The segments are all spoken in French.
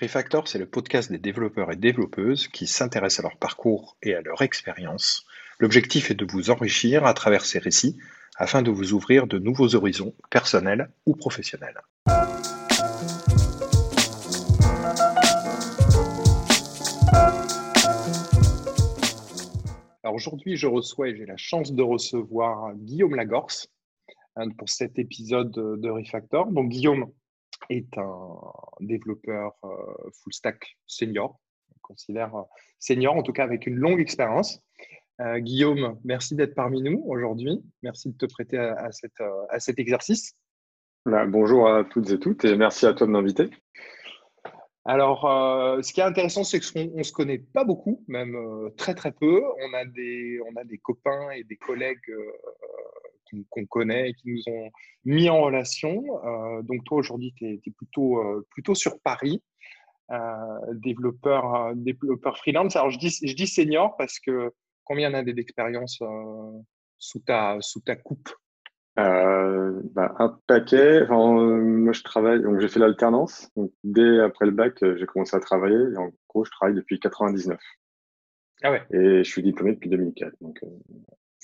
Refactor, c'est le podcast des développeurs et développeuses qui s'intéressent à leur parcours et à leur expérience. L'objectif est de vous enrichir à travers ces récits afin de vous ouvrir de nouveaux horizons personnels ou professionnels. Alors aujourd'hui, je reçois et j'ai la chance de recevoir Guillaume Lagorce hein, pour cet épisode de Refactor. Donc Guillaume, est un développeur euh, full stack senior, on considère euh, senior, en tout cas avec une longue expérience. Euh, Guillaume, merci d'être parmi nous aujourd'hui. Merci de te prêter à, cet exercice. Bah, bonjour à toutes et toutes et merci à toi de m'inviter. Alors, ce qui est intéressant, c'est qu'on ne se connaît pas beaucoup, même très très peu. On a, des, on a des copains et des collègues qu'on connaît et qui nous ont mis en relation. Euh, donc toi, aujourd'hui, tu es, plutôt, euh, plutôt sur Paris, euh, développeur, développeur freelance. Alors, je dis, je dis senior parce que combien d'années d'expérience sous, ta, sous ta coupe? Bah, un paquet. moi, je travaille, donc j'ai fait l'alternance. Dès après le bac, j'ai commencé à travailler. Et en gros, je travaille depuis 99. Ah ouais. Et je suis diplômé depuis 2004. Donc,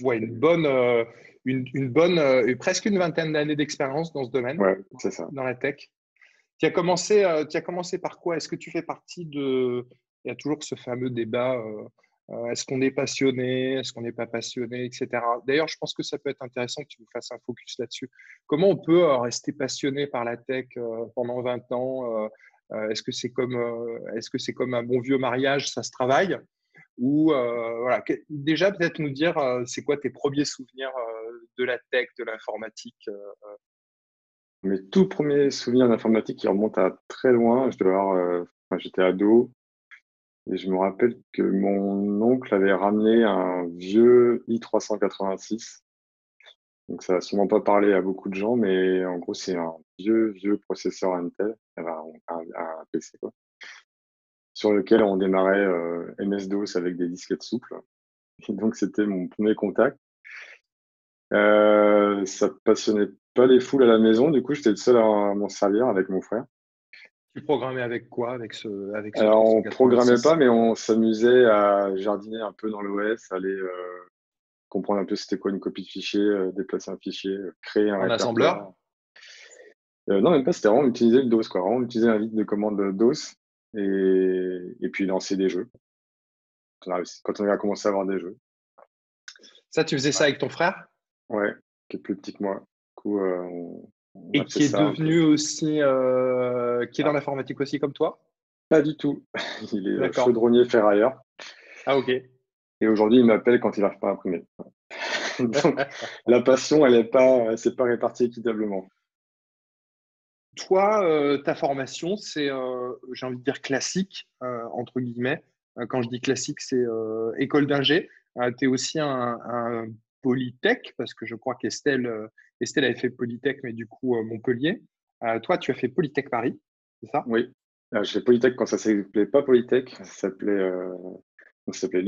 ouais, une bonne, euh, une, une bonne euh, presque une vingtaine d'années d'expérience dans ce domaine, ouais, c'est ça. dans la tech. Tu as commencé, euh, tu as commencé par quoi? Est-ce que tu fais partie de Il y a toujours ce fameux débat. est-ce qu'on est passionné Est-ce qu'on n'est pas passionné Etc. D'ailleurs, je pense que ça peut être intéressant que tu nous fasses un focus là-dessus. Comment on peut rester passionné par la tech pendant 20 ans? Est-ce que c'est comme, est-ce que c'est comme un bon vieux mariage? Ça se travaille ou euh, voilà, déjà peut-être nous dire euh, c'est quoi tes premiers souvenirs euh, de la tech, de l'informatique Mes tout premiers souvenirs d'informatique qui remontent à très loin, je avoir, j'étais ado. Et je me rappelle que mon oncle avait ramené un vieux i386. Donc ça n'a sûrement pas parlé à beaucoup de gens, mais en gros c'est un vieux vieux processeur Intel, un PC quoi sur lequel on démarrait euh, MS-DOS avec des disquettes souples. Et donc, c'était mon premier contact. Euh, ça passionnait pas les foules à la maison, du coup, j'étais le seul à m'en servir avec mon frère. Tu programmais avec quoi avec ce, avec Alors, on programmait pas, mais on s'amusait à jardiner un peu dans l'OS, aller euh, comprendre un peu c'était quoi une copie de fichier, euh, déplacer un fichier, créer un. En assembleur? Non, même pas, c'était vraiment utiliser le DOS, quoi. Vraiment utiliser un vide de commande DOS et, et puis lancer des jeux. Quand on a commencé à avoir des jeux. Ça, tu faisais ça avec ton frère? Ouais, qui est plus petit que moi. Du coup, euh, et qui est devenu aussi, euh, qui est dans l'informatique aussi comme toi? Pas du tout. Il est chaudronnier ferrailleur. Ah ok. Et aujourd'hui, il m'appelle quand il n'arrive pas à imprimer. Donc, la passion, elle n'est pas, c'est pas répartie équitablement toi, euh, ta formation, c'est, euh, j'ai envie de dire classique, euh, entre guillemets. quand je dis classique, c'est école d'ingé. tu es aussi un, Polytech, parce que je crois qu'Estelle Estelle avait fait Polytech, mais du coup Montpellier. toi, tu as fait Polytech Paris, c'est ça? Oui. j'ai fait Polytech quand ça s'appelait pas Polytech, ça s'appelait ça s'appelait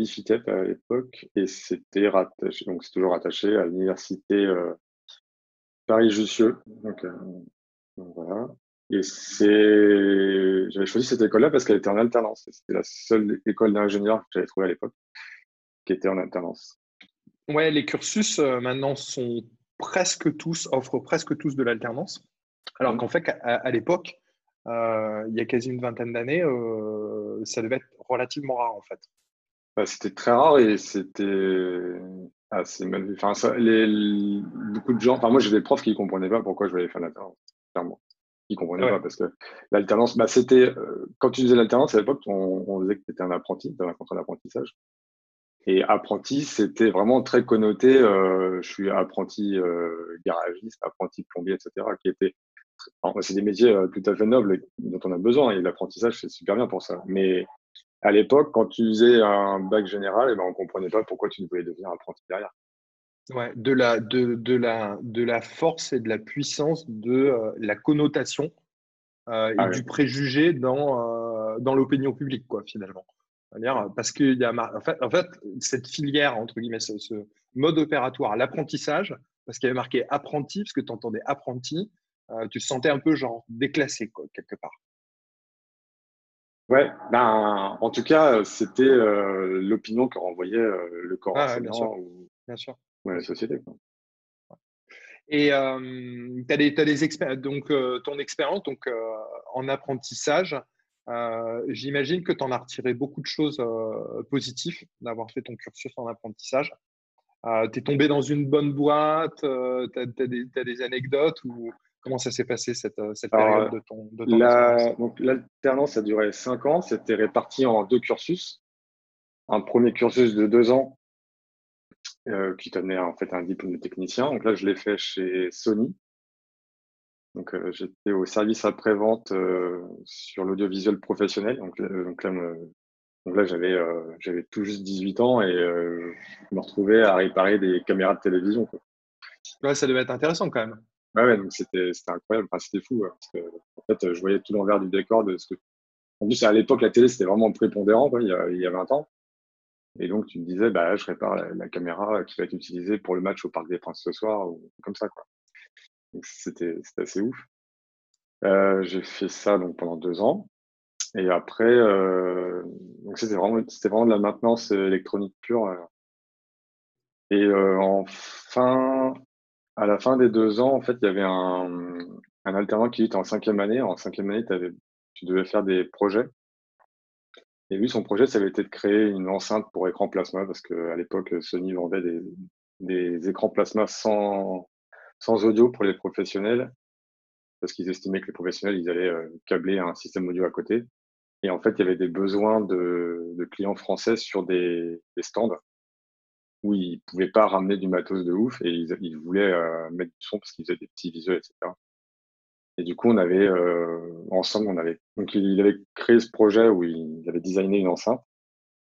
à l'époque et c'était rattaché, donc c'est toujours rattaché à l'université Paris-Jussieu. Donc, voilà. Et c'est, j'avais choisi cette école-là parce qu'elle était en alternance. C'était la seule école d'ingénieur que j'avais trouvée à l'époque qui était en alternance. Ouais, les cursus euh, maintenant sont presque tous, offrent presque tous de l'alternance. Alors mmh. qu'en fait, à, l'époque, euh, il y a quasi une vingtaine d'années, euh, ça devait être relativement rare en fait. Bah, c'était très rare et c'était assez mal vu. Enfin, ça, les, beaucoup de gens, enfin, moi j'ai des profs qui ne comprenaient pas pourquoi je voulais faire l'alternance clairement. Ils comprenaient pas parce que l'alternance, bah, c'était euh, quand tu faisais l'alternance à l'époque, on, on, disait que tu étais un apprenti, tu avais un contrat d'apprentissage. Et apprenti, c'était vraiment très connoté. Euh, je suis apprenti euh, garagiste, apprenti plombier, etc. Qui était, c'est des métiers tout à fait nobles dont on a besoin. Et l'apprentissage, c'est super bien pour ça. Mais à l'époque, quand tu faisais un bac général, eh ben, on comprenait pas pourquoi tu ne voulais devenir apprenti derrière. Ouais, de la, de, de, la, de la force et de la puissance de euh, la connotation euh, et ah du préjugé dans, euh, dans l'opinion publique, quoi, finalement. Parce qu'il y a, en fait, en fait, cette filière, entre guillemets, ce, mode opératoire, l'apprentissage, parce qu'il y avait marqué apprenti, parce que tu entendais apprenti, tu te sentais un peu genre déclassé, quoi, quelque part. Ouais, ben, en tout cas, c'était l'opinion que renvoyait le corps ah, bien sûr. ou, bien sûr. La société. Et tu as des, des donc ton expérience donc, en apprentissage, j'imagine que tu en as retiré beaucoup de choses positives d'avoir fait ton cursus en apprentissage. tu es tombé dans une bonne boîte, tu as, des anecdotes ou Comment ça s'est passé cette, euh, période de ton, Donc l'alternance a duré cinq ans. C'était réparti en deux cursus. Un premier cursus de deux ans euh, qui tenait en fait un diplôme de technicien. Donc là, je l'ai fait chez Sony. Donc euh, j'étais au service après-vente sur l'audiovisuel professionnel. Donc, donc là, donc là j'avais j'avais tout juste 18 ans et je me retrouvais à réparer des caméras de télévision. Ouais, ça devait être intéressant quand même. Ouais, donc c'était incroyable, c'était fou. parce que, en fait, je voyais tout l'envers du décor de ce que. En plus, à l'époque, la télé, c'était vraiment prépondérant, quoi, il, y a, il y a 20 ans. Et donc, tu me disais, bah, je répare la, caméra qui va être utilisée pour le match au Parc des Princes ce soir, ou comme ça, quoi. c'était assez ouf. Euh, j'ai fait ça donc pendant deux ans. Et après, euh, c'était vraiment, vraiment de la maintenance électronique pure. Euh. Et euh, en à la fin des deux ans, en fait, il y avait un, un alternant qui était en cinquième année. En cinquième année, tu devais faire des projets. Et lui, son projet, ça avait été de créer une enceinte pour écran plasma, parce qu'à l'époque, Sony vendait des, écrans plasma sans, audio pour les professionnels, parce qu'ils estimaient que les professionnels, ils allaient euh, câbler un système audio à côté. Et en fait, il y avait des besoins de, clients français sur des, des stands où ils pouvaient pas ramener du matos de ouf et ils, voulaient euh, mettre du son parce qu'ils faisaient des petits visuels, etc. Et du coup, on avait euh, ensemble, on avait donc il avait créé ce projet où il avait designé une enceinte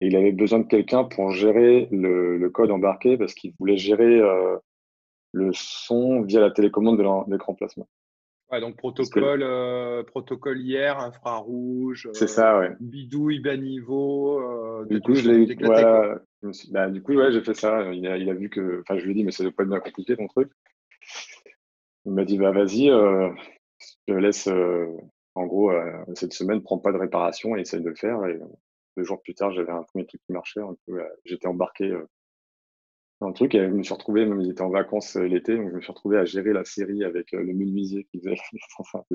et il avait besoin de quelqu'un pour gérer le, code embarqué parce qu'il voulait gérer euh, le son via la télécommande de l'écran plasma. Ouais, donc protocole, protocole hier, infrarouge, c'est ça, ouais. bidouille, bas niveau. du coup, je l'ai voilà, bah, du coup, ouais, j'ai fait ça. Il a, il a vu que, enfin, je lui ai dit, mais ça doit pas être bien compliqué ton truc. Il m'a dit, bah vas-y, euh, je laisse, euh, en gros, euh, cette semaine, prends pas de réparation et essaye de le faire. Et deux jours plus tard, j'avais un premier truc qui marchait. J'étais embarqué dans le truc et je me suis retrouvé, même il était en vacances l'été, donc je me suis retrouvé à gérer la série avec le menuisier qui faisait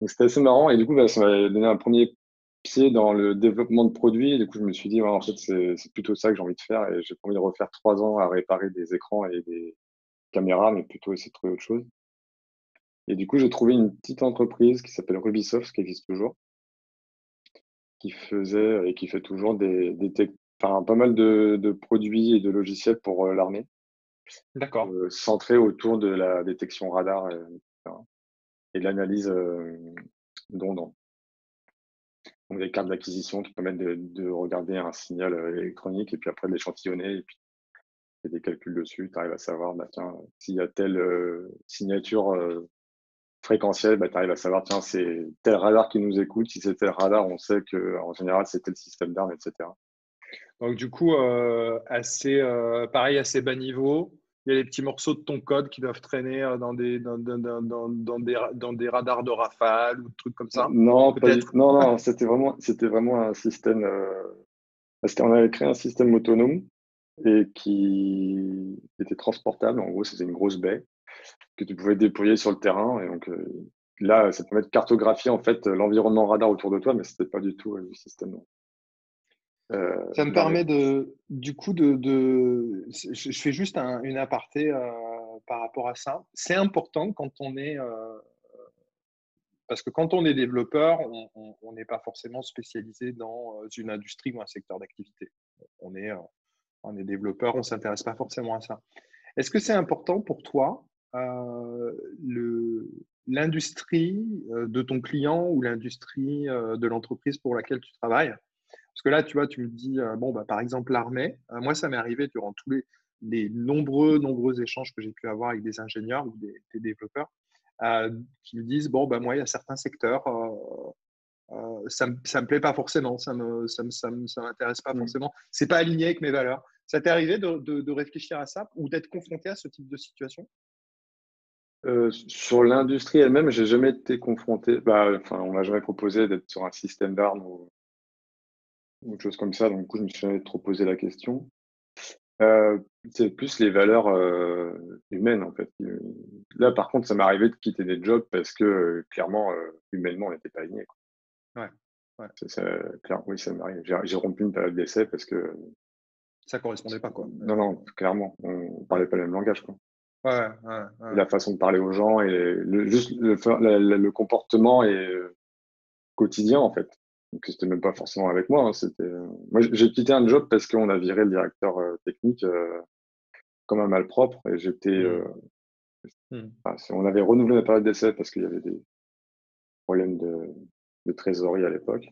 Donc c'était assez marrant et du coup, bah, ça m'a donné un premier pied dans le développement de produits. Et du coup, je me suis dit, en fait, c'est plutôt ça que j'ai envie de faire. Et j'ai pas envie de refaire trois ans à réparer des écrans et des caméras, mais plutôt essayer de trouver autre chose. Et du coup, j'ai trouvé une petite entreprise qui s'appelle Rubisoft, qui existe toujours, qui faisait et qui fait toujours des, des enfin, pas mal de, de, produits et de logiciels pour euh, l'armée. D'accord. Euh, centrés autour de la détection radar et, et de l'analyse euh, d'ondes donc des cartes d'acquisition qui permettent de, regarder un signal euh, électronique et puis après de l'échantillonner et puis des calculs dessus. Tu arrives à savoir, bah, tiens, s'il y a telle euh, signature euh, fréquentielle, bah, tu arrives à savoir, tiens, c'est tel radar qui nous écoute. Si c'est tel radar, on sait qu'en général, c'est tel système d'armes, etc. Donc, du coup, assez, pareil, assez bas niveau il y a des petits morceaux de ton code qui doivent traîner euh, dans des, dans, dans, dans, dans des, dans des radars de rafale ou des trucs comme ça Non, non, non c'était vraiment, c'était vraiment un système. Euh, on avait créé un système autonome et qui était transportable. En gros, c'était une grosse baie que tu pouvais déployer sur le terrain. Et donc euh, là, ça permet de cartographier en fait l'environnement radar autour de toi, mais c'était pas du tout le système. Euh, ça me permet de, du coup, de, de je, fais juste une aparté euh, par rapport à ça. C'est important quand on est, euh, parce que quand on est développeur, on n'est pas forcément spécialisé dans une industrie ou un secteur d'activité. On est, on est développeur, on s'intéresse pas forcément à ça. Est-ce que c'est important pour toi l'industrie de ton client ou l'industrie de l'entreprise pour laquelle tu travailles? Parce que là, tu vois, tu me dis, euh, bon, bah, par exemple, l'armée, euh, moi, ça m'est arrivé durant tous les, nombreux, nombreux échanges que j'ai pu avoir avec des ingénieurs ou des, développeurs euh, qui me disent, bon, bah, moi, il y a certains secteurs, ça ne me, plaît pas forcément, ça ne ça ça m'intéresse pas mmh. forcément, c'est pas aligné avec mes valeurs. Ça t'est arrivé de, réfléchir à ça ou d'être confronté à ce type de situation? Euh, sur l'industrie elle-même, j'ai jamais été confronté. Bah, enfin, on m'a jamais proposé d'être sur un système d'armes ou, autre chose comme ça. Donc, du coup, je me suis jamais trop posé la question. Euh, c'est plus les valeurs euh, humaines en fait. Là, par contre, ça m'est arrivé de quitter des jobs parce que clairement, humainement, on n'était pas alignés. Ouais. ouais. clair, oui, ça m'arrive. J'ai rompu une période d'essai parce que ça correspondait pas quoi. Non, non, clairement, on parlait pas le même langage quoi. Ouais, La façon de parler aux gens et le, juste le, comportement est quotidien en fait. Donc c'était même pas forcément avec moi. Hein, c'était moi j'ai quitté un job parce qu'on a viré le directeur euh, technique euh, comme un malpropre et j'étais. Mmh. Euh, mmh. on avait renouvelé la période d'essai parce qu'il y avait des problèmes de, de trésorerie à l'époque.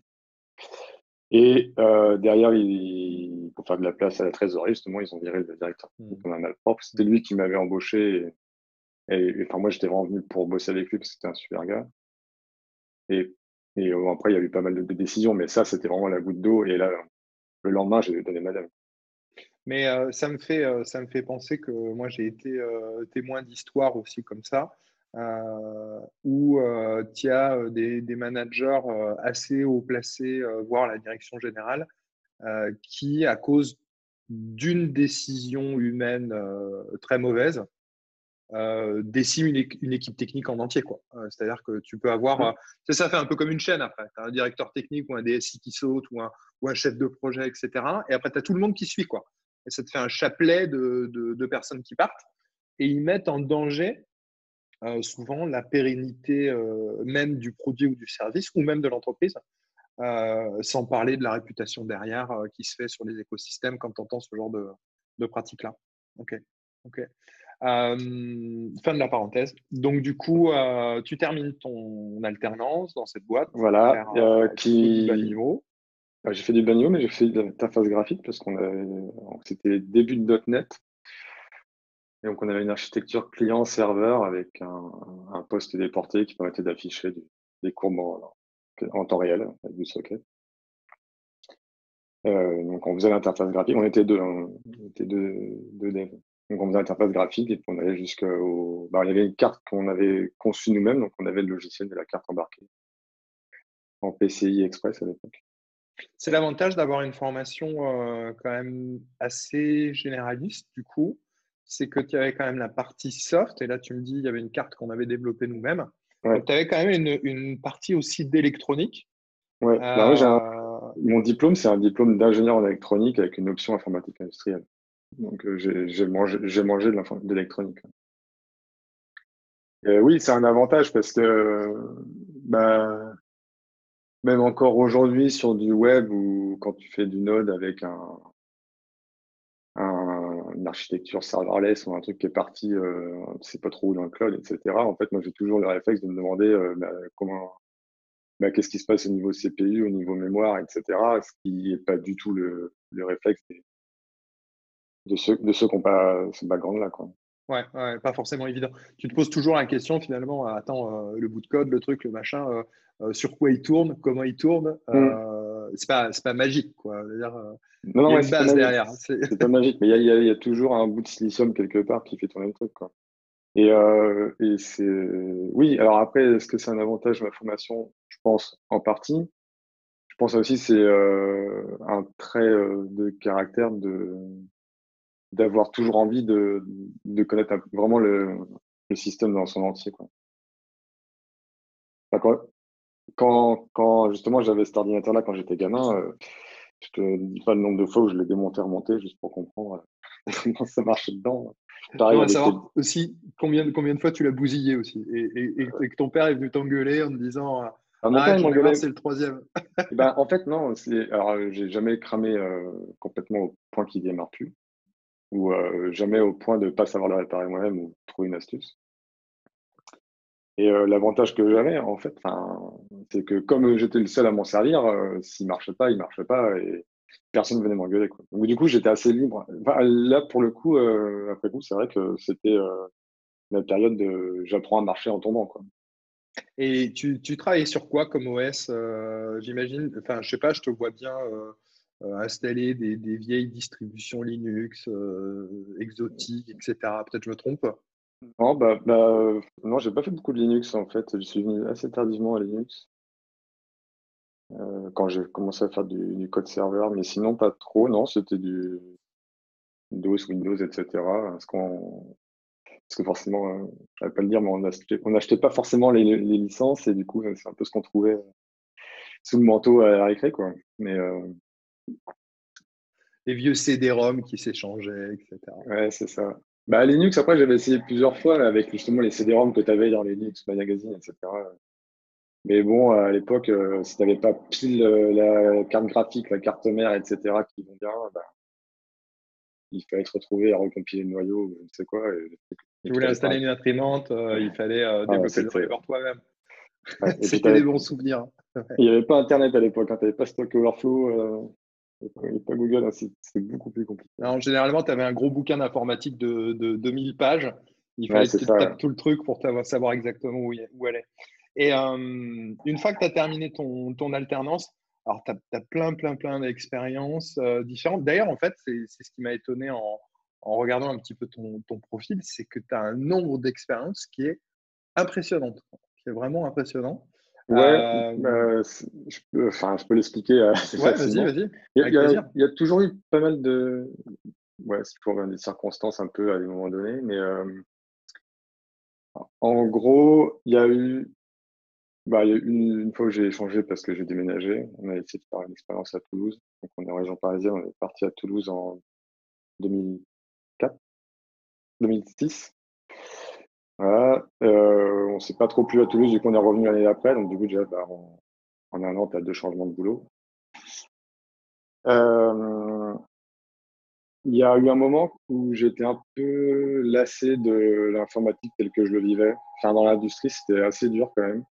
Et euh, derrière, il, pour faire de la place à la trésorerie, justement, ils ont viré le directeur mmh. comme un malpropre. C'était lui qui m'avait embauché. Et, enfin, moi, j'étais vraiment venu pour bosser avec lui parce que c'était un super gars. Et, et après, il y a eu pas mal de, décisions, mais ça, c'était vraiment la goutte d'eau. Et là, le lendemain, j'ai donné madame. Mais euh, ça, me fait, euh, ça me fait penser que moi, j'ai été euh, témoin d'histoires aussi comme ça. Euh, où euh, tu as euh, des, managers assez haut placés, voire la direction générale, qui, à cause d'une décision humaine très mauvaise, décime une, équipe technique en entier. C'est-à-dire que tu peux avoir. Mmh. ça fait un peu comme une chaîne après. Tu as un directeur technique ou un DSI qui saute ou un, ou un chef de projet, etc. Et après, tu as tout le monde qui suit. Quoi. Et ça te fait un chapelet de, de personnes qui partent. Et ils mettent en danger euh, souvent la pérennité euh, même du produit ou du service ou même de l'entreprise, euh, sans parler de la réputation derrière qui se fait sur les écosystèmes quand on entend ce genre de, de pratique-là. Ok. ok. fin de la parenthèse. Donc, du coup, tu termines ton alternance dans cette boîte. Voilà. qui... J'ai fait du bas mais j'ai fait de l'interface graphique parce qu'on c'était début de .NET donc, on avait une architecture client-serveur avec un, poste déporté qui permettait d'afficher des courbes en, temps réel avec du socket. Euh, donc, on faisait l'interface graphique. On était deux, on était deux, devs. Donc, on faisait l'interface graphique et puis on allait jusqu'au. Bah, il y avait une carte qu'on avait conçue nous-mêmes, donc on avait le logiciel de la carte embarquée en PCI Express à l'époque. C'est l'avantage d'avoir une formation euh, quand même assez généraliste, du coup, c'est que tu avais quand même la partie soft, et là tu me dis, il y avait une carte qu'on avait développée nous-mêmes. tu avais quand même une, partie aussi d'électronique. Ouais. Bah euh, mon diplôme, c'est un diplôme d'ingénieur en électronique avec une option informatique industrielle. Donc euh, j'ai mangé, mangé de l'électronique. oui, c'est un avantage parce que bah, même encore aujourd'hui sur du web ou quand tu fais du node avec un, architecture serverless ou un truc qui est parti, euh, c'est pas trop où dans le cloud, etc. En fait, moi, j'ai toujours le réflexe de me demander euh, bah, comment, bah, qu'est-ce qui se passe au niveau CPU, au niveau mémoire, etc. Ce qui n'est pas du tout le, le réflexe de ceux, de ceux qui n'ont pas ce background-là. Quoi. Ouais, ouais, pas forcément évident. Tu te poses toujours la question finalement, attends, euh, le bout de code, le truc, le machin, sur quoi il tourne, comment il tourne. Mmh. C'est pas, pas magique, quoi. Dire, non, non, il y a une base derrière. C'est pas magique, mais il y, y, a, toujours un bout de silicium quelque part qui fait tourner le truc. Quoi. Et, euh, et c'est. Oui, alors après, est-ce que c'est un avantage de ma formation? Je pense en partie. Je pense aussi c'est euh, un trait euh, de caractère de d'avoir toujours envie de, de connaître vraiment le, le, système dans son entier. Quoi? Quand, quand, justement j'avais cet ordinateur-là quand j'étais gamin, euh, je te dis pas le nombre de fois où je l'ai démonté, remonté, juste pour comprendre euh, comment ça marchait dedans. Pareil, savoir aussi combien, combien de fois tu l'as bousillé aussi et, et, que ton père est venu t'engueuler en te disant ah, ah c'est le troisième. Eh ben, en fait, non. Alors, j'ai jamais cramé euh, complètement au point qu'il démarre plus ou euh, jamais au point de ne pas savoir le réparer moi-même ou trouver une astuce. Et euh, l'avantage que j'avais, en fait, c'est que comme j'étais le seul à m'en servir, euh, s'il marchait pas, il ne marchait pas et personne ne venait m'engueuler. Donc, du coup, j'étais assez libre. là, pour le coup, euh, après coup, c'est vrai que c'était la période de j'apprends à marcher en tombant. Et tu, tu travailles sur quoi comme OS J'imagine, enfin, je sais pas, je te vois bien installer des, des, vieilles distributions Linux exotiques, etc. Peut-être je me trompe Non, bah, bah, non, j'ai pas fait beaucoup de Linux en fait. Je suis venu assez tardivement à Linux. Euh, quand j'ai commencé à faire du, code serveur, mais sinon pas trop, non, c'était du DOS, Windows, etc. Parce, qu'on, parce que forcément, euh, je vais pas le dire, mais on n'achetait pas forcément les, licences et du coup, c'est un peu ce qu'on trouvait sous le manteau à la récré, quoi. Mais, euh, Les vieux CD-ROM qui s'échangeaient, etc. Ouais, c'est ça. Bah, Linux, après, j'avais essayé plusieurs fois avec justement les CD-ROM que tu avais dans les Linux Magazine, etc. Mais bon, à l'époque, euh, si tu n'avais pas pile euh, la carte graphique, la carte mère, etc., qui vont bien, bah, il fallait se retrouver à recompiler le noyau, je ne sais quoi. tu voulais installer une imprimante, euh, il fallait ah, développer le driver toi-même. C'était des bons souvenirs. il n'y avait pas Internet à l'époque, hein, tu n'avais pas Stock Overflow. N'y pas Google, c'est beaucoup plus compliqué. Alors, généralement, tu avais un gros bouquin d'informatique de, de, 2000 pages. Il fallait que tu tapes tout le truc pour savoir exactement où, où elle est. Et euh, une fois que tu as terminé ton, ton alternance, alors tu as, plein, plein, plein d'expériences euh, différentes. D'ailleurs, en fait, c'est ce qui m'a étonné en, en, regardant un petit peu ton, ton profil, c'est que tu as un nombre d'expériences qui est impressionnant, qui est vraiment impressionnant. Ouais, euh, bah, je peux, enfin, je peux l'expliquer. ouais, vas-y, vas-y. Il, y a toujours eu pas mal de. Ouais, c'est toujours des circonstances un peu à des moments donnés, mais en gros, il y a eu bah, il y a une, une fois où j'ai échangé parce que j'ai déménagé. On a essayé de faire une expérience à Toulouse. Donc, on est en région parisienne. On est parti à Toulouse en 2004, 2006. Voilà. Euh, on s'est pas trop plu à Toulouse du coup on est revenu l'année d'après. Donc du coup déjà bah, en, en, un an, tu as deux changements de boulot. Euh, il y a eu un moment où j'étais un peu lassé de l'informatique telle que je le vivais. Enfin, dans l'industrie, c'était assez dur quand même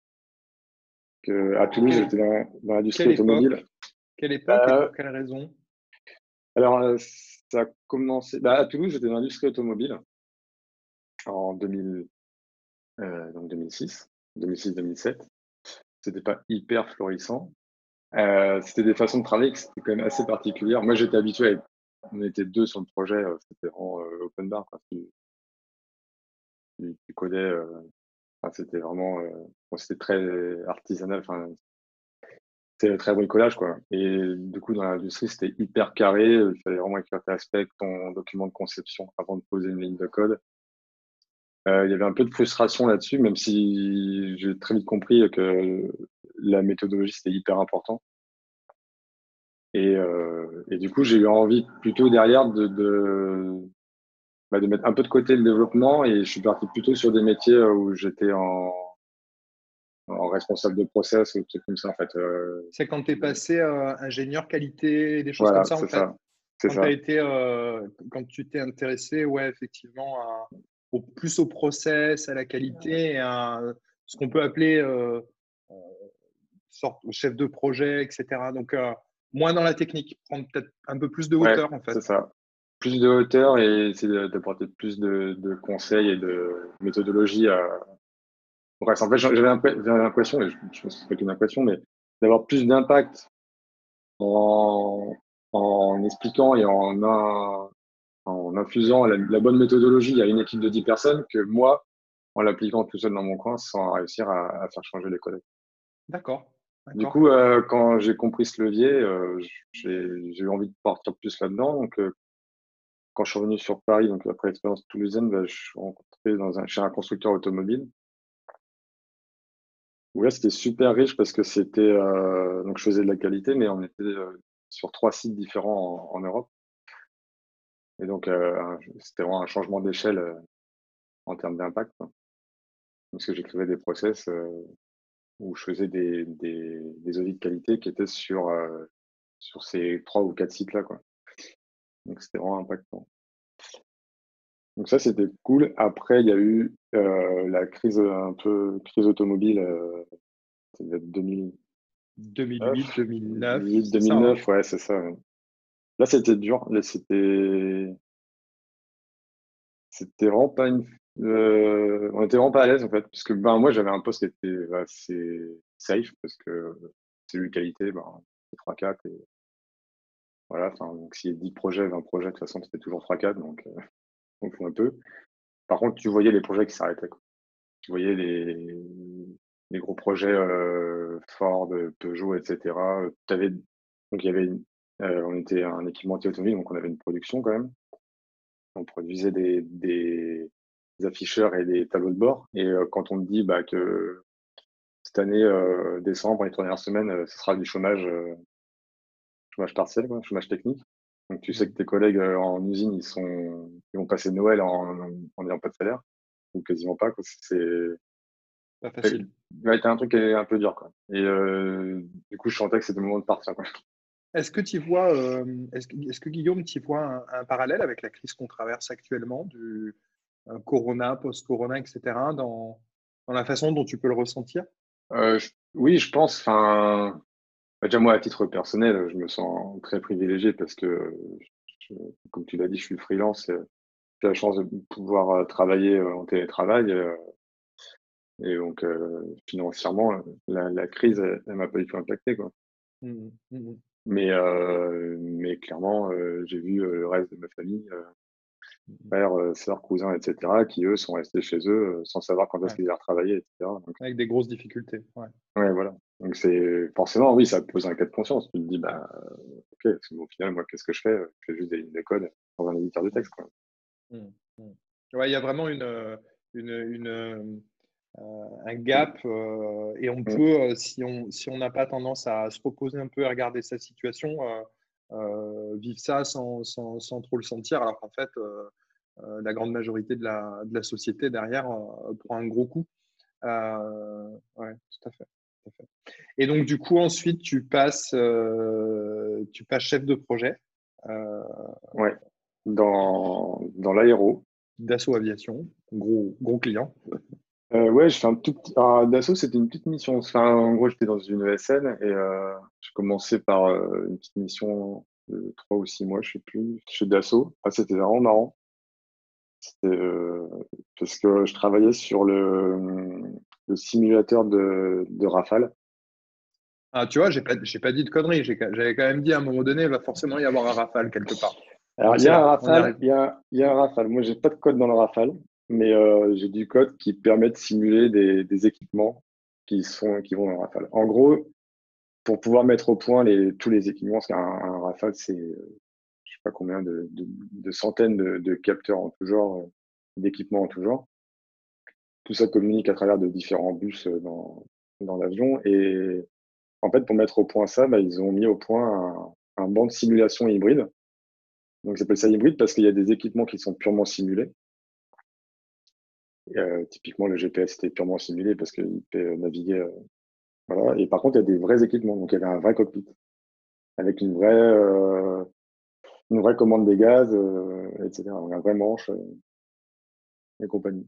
à Toulouse, j'étais dans, l'industrie automobile. Quelle époque et euh, pour quelle raison? Alors, euh, ça a commencé. Bah, à Toulouse, j'étais dans l'industrie automobile en 2000, euh, donc 2006, 2006-2007. C'était pas hyper florissant. c'était des façons de travailler qui étaient quand même assez particulières. Moi, j'étais habitué On était deux sur le projet, c'était vraiment open bar. Tu, tu, codais c'était vraiment, euh, c'était très artisanal. Enfin, c'était très bricolage, quoi. Et du coup, dans l'industrie, c'était hyper carré. Il fallait vraiment écrire tes aspects, ton document de conception avant de poser une ligne de code. Euh, il y avait un peu de frustration là-dessus, même si j'ai très vite compris que la méthodologie, c'était hyper important. Et, euh, et, du coup, j'ai eu envie plutôt derrière de, de, bah, de mettre un peu de côté le développement et je suis parti plutôt sur des métiers euh, où j'étais en, en, responsable de process ou trucs comme ça en fait. Euh. C'est quand tu es passé euh, ingénieur qualité, des choses comme ça en fait? Ça. Quand, ça. Été, quand tu t'es intéressé, ouais, effectivement, au, plus au process, à la qualité, à ce qu'on peut appeler sorte chef de projet, etc. Donc, moins dans la technique, prendre peut-être un peu plus de hauteur en fait. C'est ça plus de hauteur et essayer d'apporter plus de, conseils et de méthodologie à. Bref, en fait, j'avais l'impression, et je, pense que c'est pas qu'une impression, mais d'avoir plus d'impact en, en, expliquant et en, en infusant la, bonne méthodologie à une équipe de 10 personnes que moi, en l'appliquant tout seul dans mon coin sans réussir à, faire changer les collègues. D'accord. Du coup, euh, quand j'ai compris ce levier, euh, j'ai eu envie de partir plus là-dedans. Donc, euh, quand je suis revenu sur Paris, donc après l'expérience toulousaine, bah, je suis rencontré dans un, chez un constructeur automobile. Ouais, c'était super riche parce que c'était donc je faisais de la qualité, mais on était sur trois sites différents en, Europe. Et donc euh, c'était vraiment un changement d'échelle en termes d'impact. Parce que j'écrivais des process où je faisais des, des, des, audits de qualité qui étaient sur, sur ces trois ou quatre sites-là. Quoi. Donc c'était vraiment impactant. Donc ça, c'était cool. Après, il y a eu euh, la crise, un peu crise automobile, euh, ça devait être 2000... 2008, 2009. 2009, ouais, c'est ça. Là, c'était dur. Là, c'était. C'était vraiment pas une. Euh, on était vraiment pas à l'aise, en fait. Parce que ben, moi, j'avais un poste qui était assez safe, parce que c'est eu qualité, ben, c'est 3-4. Et voilà, donc s'il y a 10 projets, 20 projets, de toute façon, c'était toujours 3-4, donc euh, on fait un peu. par contre, tu voyais les projets qui s'arrêtaient. Tu voyais les, gros projets euh, Ford, Peugeot, etc. Avais, donc, il y avait euh, on était un équipementier automobile, donc on avait une production quand même. On produisait des, des, afficheurs et des tableaux de bord. Et euh, quand on te dit bah, que cette année, décembre, les trois dernières semaines, ce sera du chômage, chômage partiel, quoi, chômage technique. Donc tu sais que tes collègues en usine, ils sont, ils vont passer Noël en n'ayant pas de salaire, ou quasiment pas. C'est pas facile. Ouais, un truc qui est un peu dur, quoi. Et euh, du coup, je sentais que c'était le moment de partir, Est-ce que tu vois, euh, est-ce, est que Guillaume, tu vois un, parallèle avec la crise qu'on traverse actuellement, du euh, Corona, post-Corona, etc., dans, dans, la façon dont tu peux le ressentir? Oui, je pense. Enfin, bah, déjà moi, à titre personnel, je me sens très privilégié parce que, comme tu l'as dit, je suis freelance. J'ai la chance de pouvoir travailler en télétravail. Et donc, euh, financièrement, la, crise, elle, ne m'a pas du tout impacté. Quoi. Mmh mmh mais, euh, mais clairement, euh, j'ai vu le reste de ma famille, mmh père, sœurs, cousins, etc., qui eux sont restés chez eux sans savoir quand est-ce qu'ils allaient retravailler, etc. Avec des grosses difficultés. Ouais, ouais voilà. Donc, c'est forcément, oui, ça pose un cas de conscience. Tu te dis, bah, ok, au final, moi, qu'est-ce que je fais? Je fais juste des lignes d'école dans un éditeur de texte. Quoi. Ouais, il y a vraiment une, une, une euh, un gap euh, et on peut, euh, si on si on n'a pas tendance à se reposer un peu et regarder sa situation, vivre ça sans, sans, sans, trop le sentir, alors qu'en fait, la grande majorité de la, de la société derrière prend un gros coup. Euh, ouais, tout à, fait, à. Et donc, du coup, ensuite, tu passes, tu passes chef de projet. Euh, ouais, dans, dans l'aéro. Dassault Aviation, gros, gros client. Euh, ouais, je fais un tout petit. Dassault, c'était une petite mission. Enfin, en gros, j'étais dans une ESN et euh, j'ai commencé par euh, une petite mission de trois ou six mois, je sais plus, chez Dassault. Ah, c'était vraiment marrant. Euh, parce que je travaillais sur le, le simulateur de, de Rafale. Ah, tu vois, j'ai pas, pas dit de conneries. J'avais quand même dit à un moment donné, il va forcément y avoir un Rafale quelque part. Alors, il y, a un Rafale, il, y a, il y a un Rafale. Moi, j'ai pas de code dans le Rafale mais euh, j'ai du code qui permet de simuler des, des, équipements qui, sont, qui vont en Rafale. En gros, pour pouvoir mettre au point les, tous les équipements, parce qu'un un Rafale, c'est euh, je sais pas combien de, de, de centaines de, de, capteurs en tout genre, euh, d'équipements en tout genre. Tout ça communique à travers de différents bus dans, dans l'avion. Et en fait, pour mettre au point ça, bah, ils ont mis au point un, un banc de simulation hybride. Donc, ils appellent ça hybride parce qu'il y a des équipements qui sont purement simulés euh, typiquement, le GPS était purement simulé parce qu'il peut naviguer. Euh, voilà. Et par contre, il y a des vrais équipements. Donc, il y avait un vrai cockpit avec une vraie, euh, une vraie commande des gaz, etc. un vrai manche et compagnie.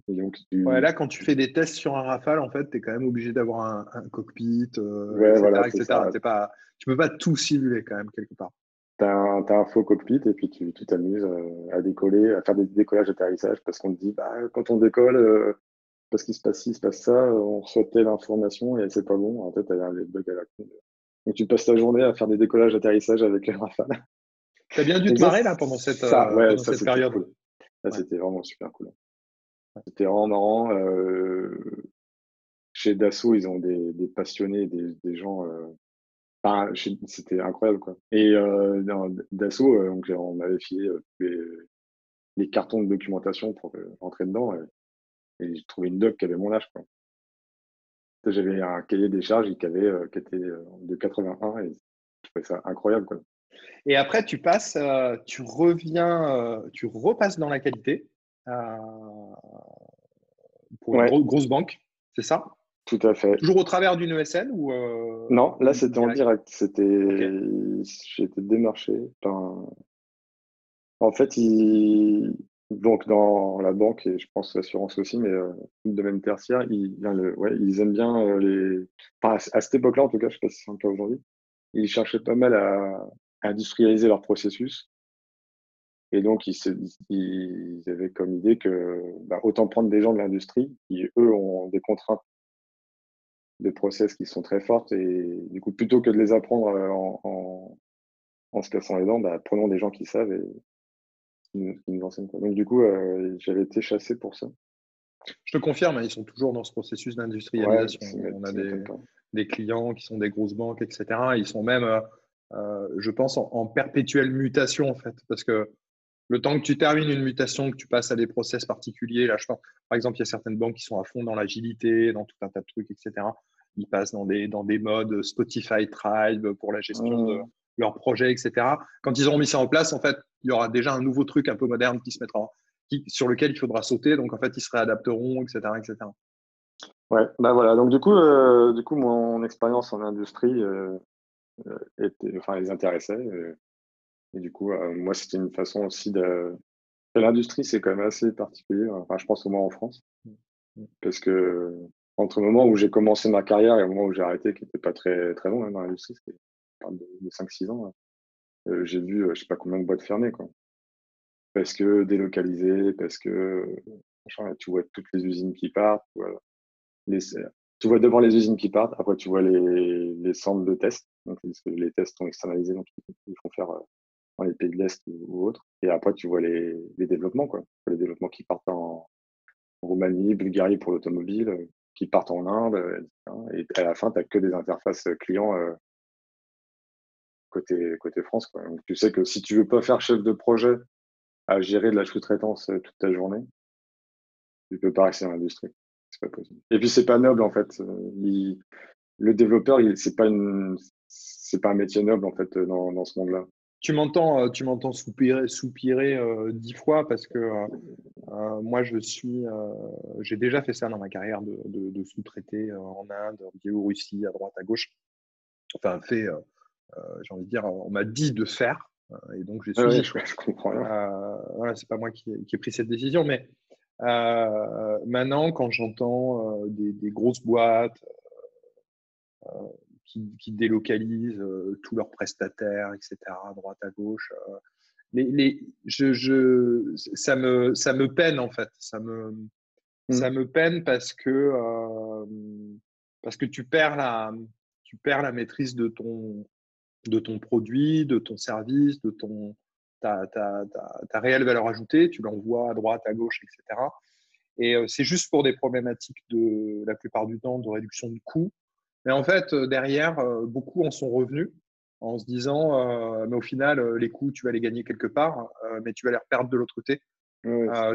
ouais, là, quand tu fais des tests sur un Rafale, en fait, tu es quand même obligé d'avoir un, cockpit, etc. Pas, tu peux pas tout simuler quand même quelque part tu as, un faux cockpit et puis tu t'amuses euh, à décoller, à faire des décollages d'atterrissage parce qu'on te dit, bah, quand on décolle, euh, parce qu'il se passe ci, il se passe ça, on reçoit telle information et c'est pas bon. En fait, tu as les bugs à la con. Donc, tu passes ta journée à faire des décollages d'atterrissage avec les Rafale. Tu as bien dû te marrer là pendant cette, ça, euh, cette période. Cool. C'était vraiment super cool. C'était vraiment marrant. chez Dassault, ils ont des, des passionnés, des, des gens c'était incroyable quoi. Et euh, d'assaut, euh, donc on m'avait filé euh, les, cartons de documentation pour rentrer dedans et, j'ai trouvé une doc qui avait mon âge quoi. J'avais un cahier des charges qui avait qui était de 81 et je trouvais ça incroyable quoi. Et après tu passes, tu reviens, tu repasses dans la qualité pour une grosse banque, c'est ça? Tout à fait. Toujours au travers d'une ESN ou euh, Non, là c'était en direct. C'était, j'étais démarché En fait, il... donc dans la banque et je pense l'assurance aussi, mais euh, le domaine tertiaire, ils, le... ouais, ils aiment bien euh, les. Enfin, à cette époque-là, en tout cas, je ne sais pas si c'est un cas aujourd'hui, ils cherchaient pas mal à, industrialiser leur processus. Et donc, ils, ils avaient comme idée que bah, autant prendre des gens de l'industrie qui, eux, ont des contraintes des process qui sont très fortes et du coup plutôt que de les apprendre euh, en, en, en se cassant les dents, bah, prenons des gens qui savent et, une, ancienne. Donc, du coup, j'avais été chassé pour ça. Je te confirme, hein, ils sont toujours dans ce processus d'industrialisation. On a des, clients qui sont des grosses banques, etc. Ils sont même, je pense, en, en, perpétuelle mutation, en fait, parce que le temps que tu termines une mutation, que tu passes à des process particuliers, là, je pense, par exemple, il y a certaines banques qui sont à fond dans l'agilité, dans tout un tas de trucs, etc. Ils passent dans des, dans des modes Spotify Tribe pour la gestion de mmh. leurs projets, etc. Quand ils auront mis ça en place, en fait, il y aura déjà un nouveau truc un peu moderne qui se mettra, qui, sur lequel il faudra sauter. Donc, en fait, ils se réadapteront, etc., etc. Ouais, bah voilà. Donc, du coup, euh, du coup mon expérience en industrie euh, euh, était, enfin, les intéressait. Et du coup, euh, moi, c'était une façon aussi de. L'industrie, c'est quand même assez particulier. Enfin, je pense au moins en France. Mmh. Mmh. Parce que entre le moment où j'ai commencé ma carrière et le moment où j'ai arrêté, qui n'était pas très, très long hein, dans l'industrie, c'était de, 5-6 ans, hein, euh, j'ai vu euh, je sais pas combien de boîtes fermées. Quoi. Parce que délocalisées, parce que tu vois toutes les usines qui partent. tu vois devant les usines qui partent, après tu vois les, les centres de tests. Donc, les tests sont externalisés, donc ils font faire dans les pays de l'Est ou, autres. Et après, tu vois les, développements, quoi. Les développements qui partent en, Roumanie, Bulgarie pour l'automobile, euh, qui partent en Inde, euh, Et à la fin, tu n'as que des interfaces clients euh, côté, côté France. Quoi. Donc, tu sais que si tu veux pas faire chef de projet à gérer de la sous-traitance toute ta journée, tu peux pas rester dans l'industrie. C'est pas possible. Et puis, c'est pas noble, en fait. le développeur, c'est pas pas un métier noble, en fait, dans ce monde-là. Tu m'entends, euh, tu m'entends soupirer, soupirer euh, dix fois parce que euh, moi je suis, j'ai déjà fait ça dans ma carrière de, de, sous-traiter en Inde, en Biélorussie, à droite, à gauche. Enfin, fait, j'ai envie de dire, on m'a dit de faire et donc j'ai suivi. je, comprends. voilà, c'est pas moi qui, qui, ai pris cette décision, mais maintenant quand j'entends des, des, grosses boîtes qui, délocalisent euh, tous leurs prestataires, etc., à droite, à gauche. Euh. Les, les, je, je, ça, me, ça me peine, en fait. Ça me, mmh. ça me peine parce que, euh, parce que tu, perds la, tu perds la maîtrise de ton, de ton produit, de ton service, de ton, ta, ta, ta, ta réelle valeur ajoutée. Tu l'envoies à droite, à gauche, etc. Et c'est juste pour des problématiques de, la plupart du temps, de réduction de coûts mais en fait, euh, derrière, euh, beaucoup en sont revenus en se disant, euh, mais au final, les coûts, tu vas les gagner quelque part, mais tu vas les reperdre de l'autre côté.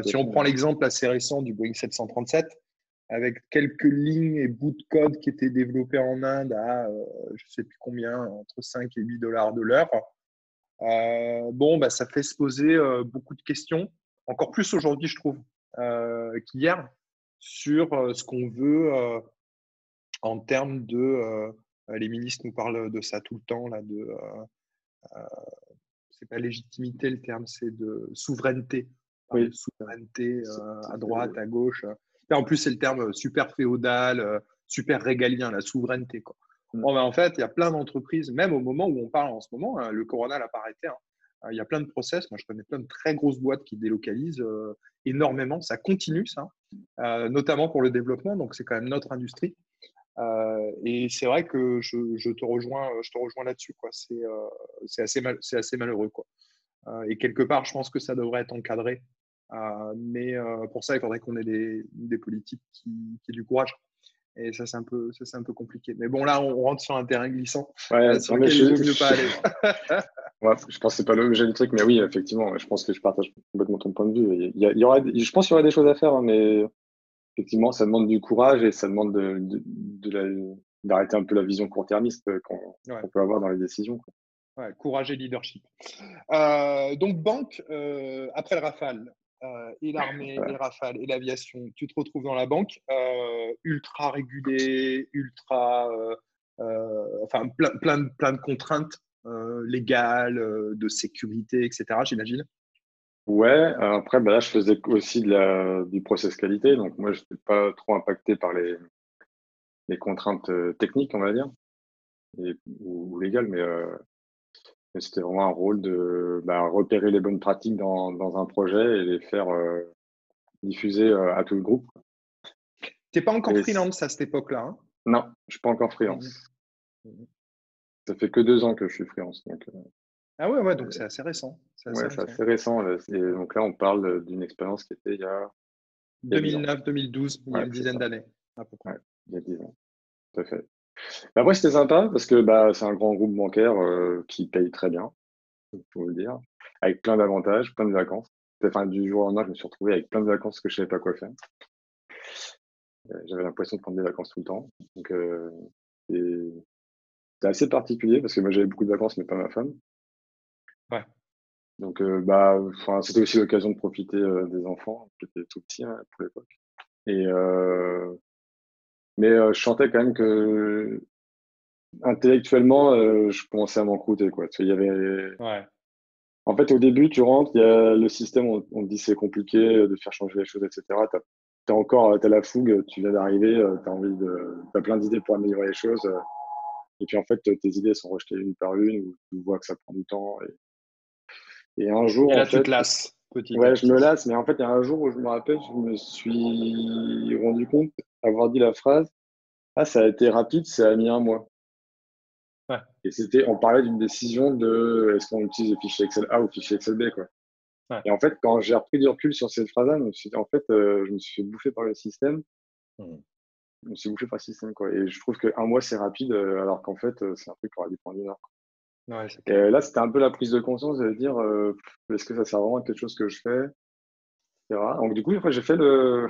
si on prend l'exemple assez récent du Boeing 737, avec quelques lignes et bouts de code qui étaient développés en Inde à je ne sais plus combien, entre 5 et 8 dollars de l'heure, bon, bah, ça fait se poser beaucoup de questions, encore plus aujourd'hui, je trouve, qu'hier, sur ce qu'on veut en termes de. Euh, les ministres nous parlent de ça tout le temps, là, de. Euh, euh, c'est pas légitimité le terme, c'est de souveraineté. Oui. Souveraineté à droite, à gauche. Et en plus, c'est le terme super féodal, super régalien, la souveraineté. Quoi. Mm. Bon, ben, en fait, il y a plein d'entreprises, même au moment où on parle en ce moment, hein, le corona n'a pas arrêté. Hein, il y a plein de process. Moi, je connais plein de très grosses boîtes qui délocalisent énormément. Ça continue, ça, notamment pour le développement. Donc, c'est quand même notre industrie. Euh, et c'est vrai que je, te rejoins, je te rejoins là-dessus. Quoi. C'est, euh, c'est, assez mal, c'est assez malheureux. Quoi. Euh, et quelque part, je pense que ça devrait être encadré. mais pour ça, il faudrait qu'on ait des, des politiques qui, qui aient du courage. Et ça, c'est un peu, ça, c'est un peu compliqué. Mais bon, là, on rentre sur un terrain glissant. Ouais, sur lequel il vaut mieux pas aller. ouais, je pense que c'est pas l'objet du truc, mais oui, effectivement, je pense que je partage complètement ton point de vue. Il y, aura, je pense qu'il y aura des choses à faire, hein, mais effectivement, ça demande du courage et ça demande de, d'arrêter un peu la vision court-termiste qu'on, peut avoir dans les décisions. courage et leadership. Euh, donc, banque, euh, après le Rafale, euh, et l'armée, et le Rafale, et l'aviation, tu te retrouves dans la banque, ultra régulée, ultra. enfin, plein, plein, plein de contraintes légales, de sécurité, etc., j'imagine. Ouais, après, bah là, je faisais aussi de la, du process qualité, donc moi, je n'étais pas trop impacté par les, les contraintes euh, techniques, on va dire, et, ou, légales, euh, mais, c'était vraiment un rôle de bah, repérer les bonnes pratiques dans, dans un projet et les faire euh, diffuser à tout le groupe. Tu n'es pas encore freelance à cette époque-là hein? Non, je ne suis pas encore freelance. Mmh mmh Ça fait que deux ans que je suis freelance. Donc, Ah ouais, ouais, donc c'est assez récent. C'est assez, ouais, récent. assez récent. donc là, on parle d'une expérience qui était il y a 2009-2012, il y a une dizaine d'années, à peu près. il y a 10 ans, tout à fait. après, c'était sympa parce que bah, c'est un grand groupe bancaire euh, qui paye très bien, pour le dire, avec plein d'avantages, plein de vacances. Enfin, du jour au lendemain, je me suis retrouvé avec plein de vacances que je ne savais pas quoi faire. Euh, j'avais l'impression de prendre des vacances tout le temps. Donc, euh, c'était assez particulier parce que moi, j'avais beaucoup de vacances, mais pas ma femme. Ouais. Donc, euh, bah, c'était aussi l'occasion de profiter euh, des enfants, qui étaient tout petits hein, pour l'époque. Et euh, mais je sentais quand même que intellectuellement, je commençais à m'encrouter. Quoi. Il y avait... Ouais. En fait, au début, tu rentres, il y a le système, on, te dit c'est compliqué de faire changer les choses, etc. Tu as, encore as la fougue, tu viens d'arriver, tu as envie de, as plein d'idées pour améliorer les choses. et puis en fait, tes idées sont rejetées une par une, ou tu vois que ça prend du temps. Et, et un jour. Et là, en fait, tu te lasses. Petit ouais, je me lasse, mais en fait, il y a un jour où je me rappelle, je me suis rendu compte avoir dit la phrase Ah, ça a été rapide, ça a mis un mois. Ouais. Et c'était, on parlait d'une décision de est-ce qu'on utilise le fichier Excel A ou le fichier Excel B, quoi. Ouais. Et en fait, quand j'ai repris du recul sur cette phrase-là, en fait, euh, je me suis fait bouffer par le système. Mmh. Je me suis bouffé par le système, quoi. Et je trouve qu'un mois, c'est rapide, euh, alors qu'en fait, euh, c'est un truc qui aurait dû prendre une heure. Et là, c'était un peu la prise de conscience de dire euh, est-ce que ça sert vraiment à quelque chose que je fais Donc, du coup, j'ai fait le.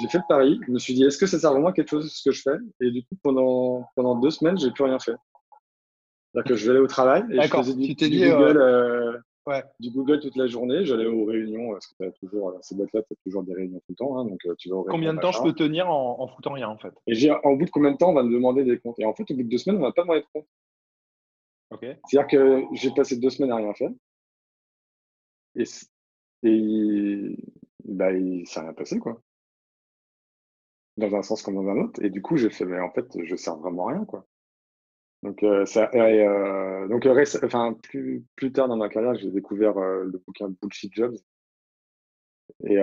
J'ai fait le pari. Je me suis dit, est-ce que ça sert vraiment à quelque chose ce que je fais? Et du coup, pendant, pendant deux semaines, j'ai plus rien fait. C'est-à-dire que je vais aller au travail et je faisais du, Google, euh, ouais. du Google toute la journée. J'allais aux réunions, parce que as toujours, ces boîtes-là, tu as toujours des réunions tout le temps. Hein, donc, tu vas combien de temps je peux tenir en, en, foutant rien, en fait? Et j'ai, en bout de combien de temps on va me demander des comptes Et en fait, au bout de deux semaines, on va pas demandé de C'est-à-dire que j'ai passé deux semaines à rien faire. Et, et bah, s'est rien passé, quoi. Dans un sens comme dans un autre. Et du coup, j'ai fait, mais en fait, je sers vraiment à rien, quoi. Donc, euh, ça, euh, donc enfin, plus, tard dans ma carrière, j'ai découvert euh, le bouquin Bullshit Jobs. Et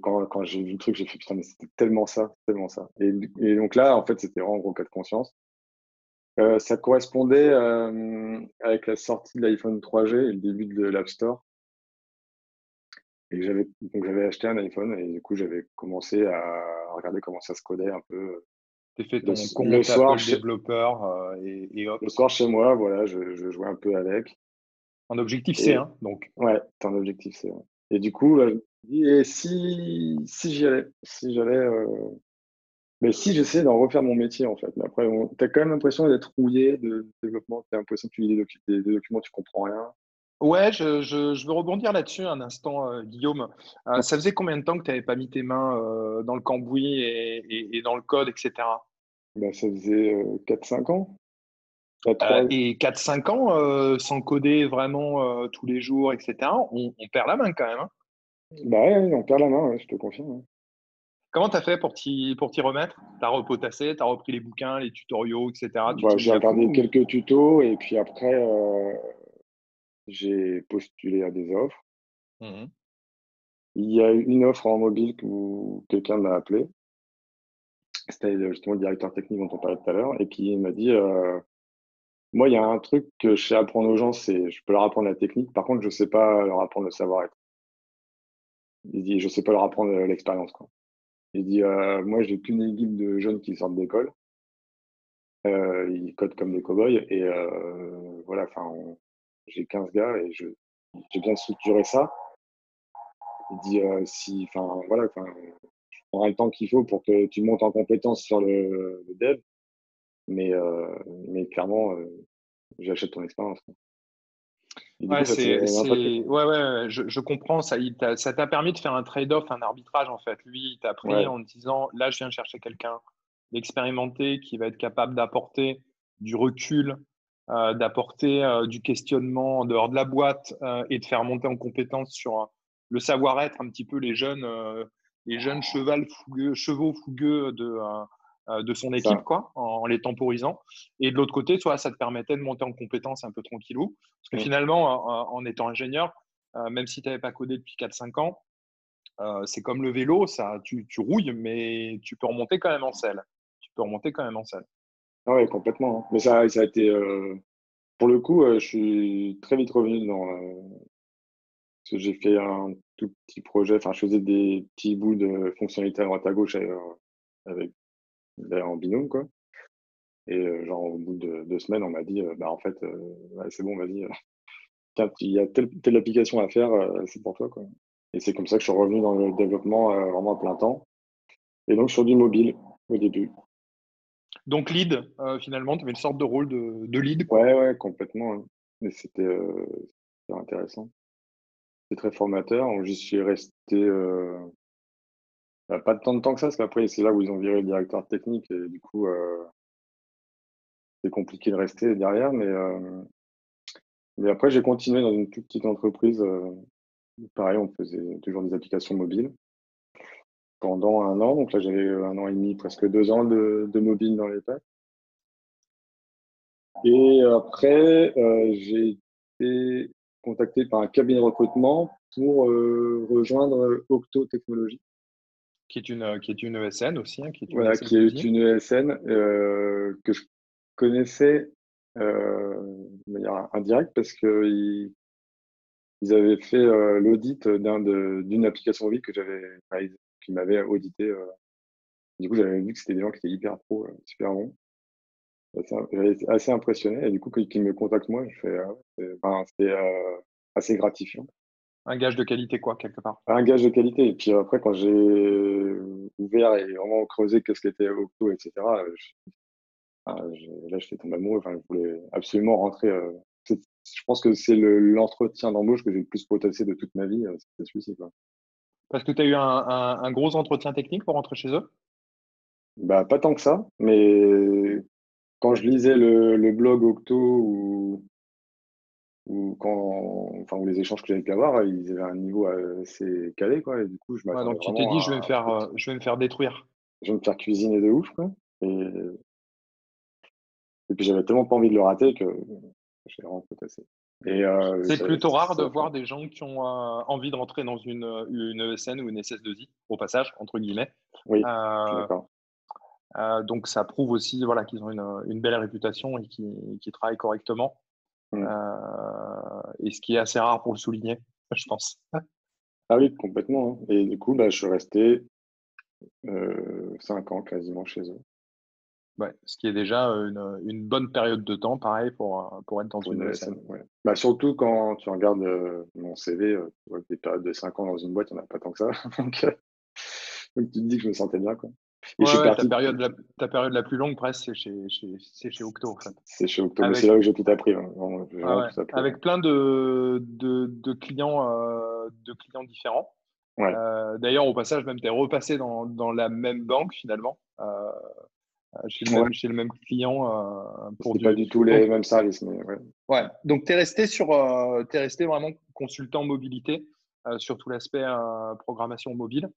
quand, j'ai vu le truc, j'ai fait putain, mais c'était tellement ça, tellement ça. Et, et, donc là, en fait, c'était vraiment gros cas de conscience. Euh, ça correspondait euh, avec la sortie de l'iPhone 3G et le début de l'App Store. Et j'avais acheté un iPhone et du coup j'avais commencé à regarder comment ça se codait un peu. T'es fait ton le, compte le soir développeur euh, et, et Le soir chez moi, voilà, je, je jouais un peu avec. En objectif C, hein, donc. Ouais, en objectif C. Et du coup, là, je me dis, et si, si j'y allais, si j'allais mais si j'essaie d'en refaire mon métier, en fait. Mais après, tu as quand même l'impression d'être rouillé de développement. Tu as l'impression que tu lis des, documents, tu comprends rien. Ouais, je, je, veux rebondir là-dessus un instant, euh, Guillaume. Euh, ça faisait combien de temps que tu n'avais pas mis tes mains euh, dans le cambouis et, et, dans le code, etc. Bah, ça faisait 4-5 ans. et 4-5 ans, sans coder vraiment tous les jours, etc., on, perd la main quand même. Hein? bah ouais, on perd la main, je te confirme. Comment tu as fait pour t'y, remettre? Tu as repotassé, tu as repris les bouquins, les tutoriaux, etc. Bah, j'ai regardé quelques tutos et puis après, euh, j'ai postulé à des offres. Mmh il y a eu une offre en mobile où quelqu'un m'a appelé. C'était justement le directeur technique dont on parlait tout à l'heure. Et puis il m'a dit euh, Moi, il y a un truc que je sais apprendre aux gens, c'est je peux leur apprendre la technique. Par contre, je ne sais pas leur apprendre le savoir-être. Il dit Je ne sais pas leur apprendre l'expérience. Quoi. Il dit euh, Moi, j'ai qu'une équipe de jeunes qui sortent d'école. Euh, ils codent comme des cow-boys. Et euh, voilà, enfin, j'ai 15 gars et j'ai bien structuré ça. Il dit Si, enfin, voilà, enfin, je prendrai le temps qu'il faut pour que tu montes en compétence sur le, dev. Mais, mais clairement, j'achète ton expérience. Ouais, c'est, ouais, ouais, je, je comprends. Ça, ça t'a permis de faire un trade-off, un arbitrage en fait. Lui, il t'a pris en disant là, je viens chercher quelqu'un d'expérimenté qui va être capable d'apporter du recul, euh, d'apporter euh, du questionnement en dehors de la boîte euh, et de faire monter en compétence sur le savoir-être un petit peu les jeunes, les jeunes cheval fougueux, chevaux fougueux de, euh, de son équipe, quoi, en, les temporisant. Et de l'autre côté, soit ça te permettait de monter en compétence un peu tranquillou. Parce que finalement, en, étant ingénieur, euh, même si tu n'avais pas codé depuis 4-5 ans, euh, c'est comme le vélo, ça, tu, tu, rouilles, mais tu peux remonter quand même en selle. Tu peux remonter quand même en selle. Ah oui, complètement. Hein. Mais ça, ça a été. pour le coup, je suis très vite revenu dans. parce que j'ai fait un tout petit projet, enfin, je faisais des petits bouts de fonctionnalités à droite à gauche avec, en binôme, quoi. Et genre, au bout de deux semaines, on m'a dit, bah, en fait, c'est bon, vas-y, il y a telle, telle application à faire, c'est pour toi, quoi. Et c'est comme ça que je suis revenu dans le développement vraiment à plein temps. Et donc, sur du mobile au début. Donc, lead, finalement, tu avais une sorte de rôle de, de lead Ouais, ouais, complètement. Hein. Mais c'était intéressant. C'était très formateur. J'y suis resté pas tant de temps que ça, parce qu'après, c'est là où ils ont viré le directeur technique et du coup, c'est compliqué de rester derrière. Mais, mais après, j'ai continué dans une toute petite entreprise. pareil, on faisait toujours des applications mobiles pendant un an. Donc là, j'avais un an et demi, presque deux ans de, mobile dans les pattes. Et après, euh, j'ai été contacté par un cabinet de recrutement pour euh, rejoindre Octo Technologies. Qui est une, qui est une ESN aussi. Hein, qui est une voilà, ESN qui est une ESN euh, que je connaissais de manière indirecte parce qu'ils ils avaient fait l'audit d'une application mobile que j'avais qui m'avait audité. Euh. Du coup, j'avais vu que c'était des gens qui étaient hyper pro, euh, super bons. J'avais assez impressionné. Et du coup, qu'ils me contactent moi, je fais, ah c'était euh, assez gratifiant. Un gage de qualité, quoi, quelque part. Un gage de qualité. Et puis après, quand j'ai ouvert et vraiment creusé qu'est-ce qu'était Octo, etc., je, là, j'étais tombé amoureux. Enfin, je voulais absolument rentrer. je pense que c'est l'entretien d'embauche que j'ai le plus potassé de toute ma vie. C'était celui-ci. Parce que tu as eu un, gros entretien technique pour rentrer chez eux? Bah, Pas tant que ça, mais quand je lisais le, blog Octo ou, ou, quand, enfin, les échanges que j'avais pu avoir, ils avaient un niveau assez calé. Quoi, et du coup, je donc tu t'es dit, je vais, me faire, euh, je vais me faire détruire. Je vais me faire cuisiner de ouf. Quoi, et, et puis j'avais tellement pas envie de le rater que j'ai vraiment assez. Euh, c'est plutôt rare de voir des gens qui ont euh, envie de rentrer dans une, une ESN ou une SS2I, au passage, entre guillemets. Oui, euh, donc ça prouve aussi voilà, qu'ils ont une, une, belle réputation et qu'ils travaillent correctement. Mm. et ce qui est assez rare pour le souligner, je pense. Ah oui, complètement. Hein. Et du coup, bah, je suis resté 5 ans quasiment chez eux. Ouais, ce qui est déjà une, une, bonne période de temps, pareil, pour, pour être dans une, ESN. Bah, surtout quand tu regardes mon CV, des périodes de 5 ans dans une boîte, il n'y en a pas tant que ça. donc, tu te dis que je me sentais bien. Quoi. Et ta, période la, ta période la plus longue, presque, c'est chez, chez, chez, Octo. En fait. C'est chez Octo, mais c'est là où j'ai tout appris. Hein. Ah Avec plein de, de, de clients, de clients différents. D'ailleurs, au passage, même, tu es repassé dans, dans la même banque, finalement. Euh, chez le, même, chez le même client. Euh, pour pas du tout les mêmes services. Mais ouais. Donc, tu es, resté sur, euh, es resté vraiment consultant mobilité sur tout l'aspect programmation mobile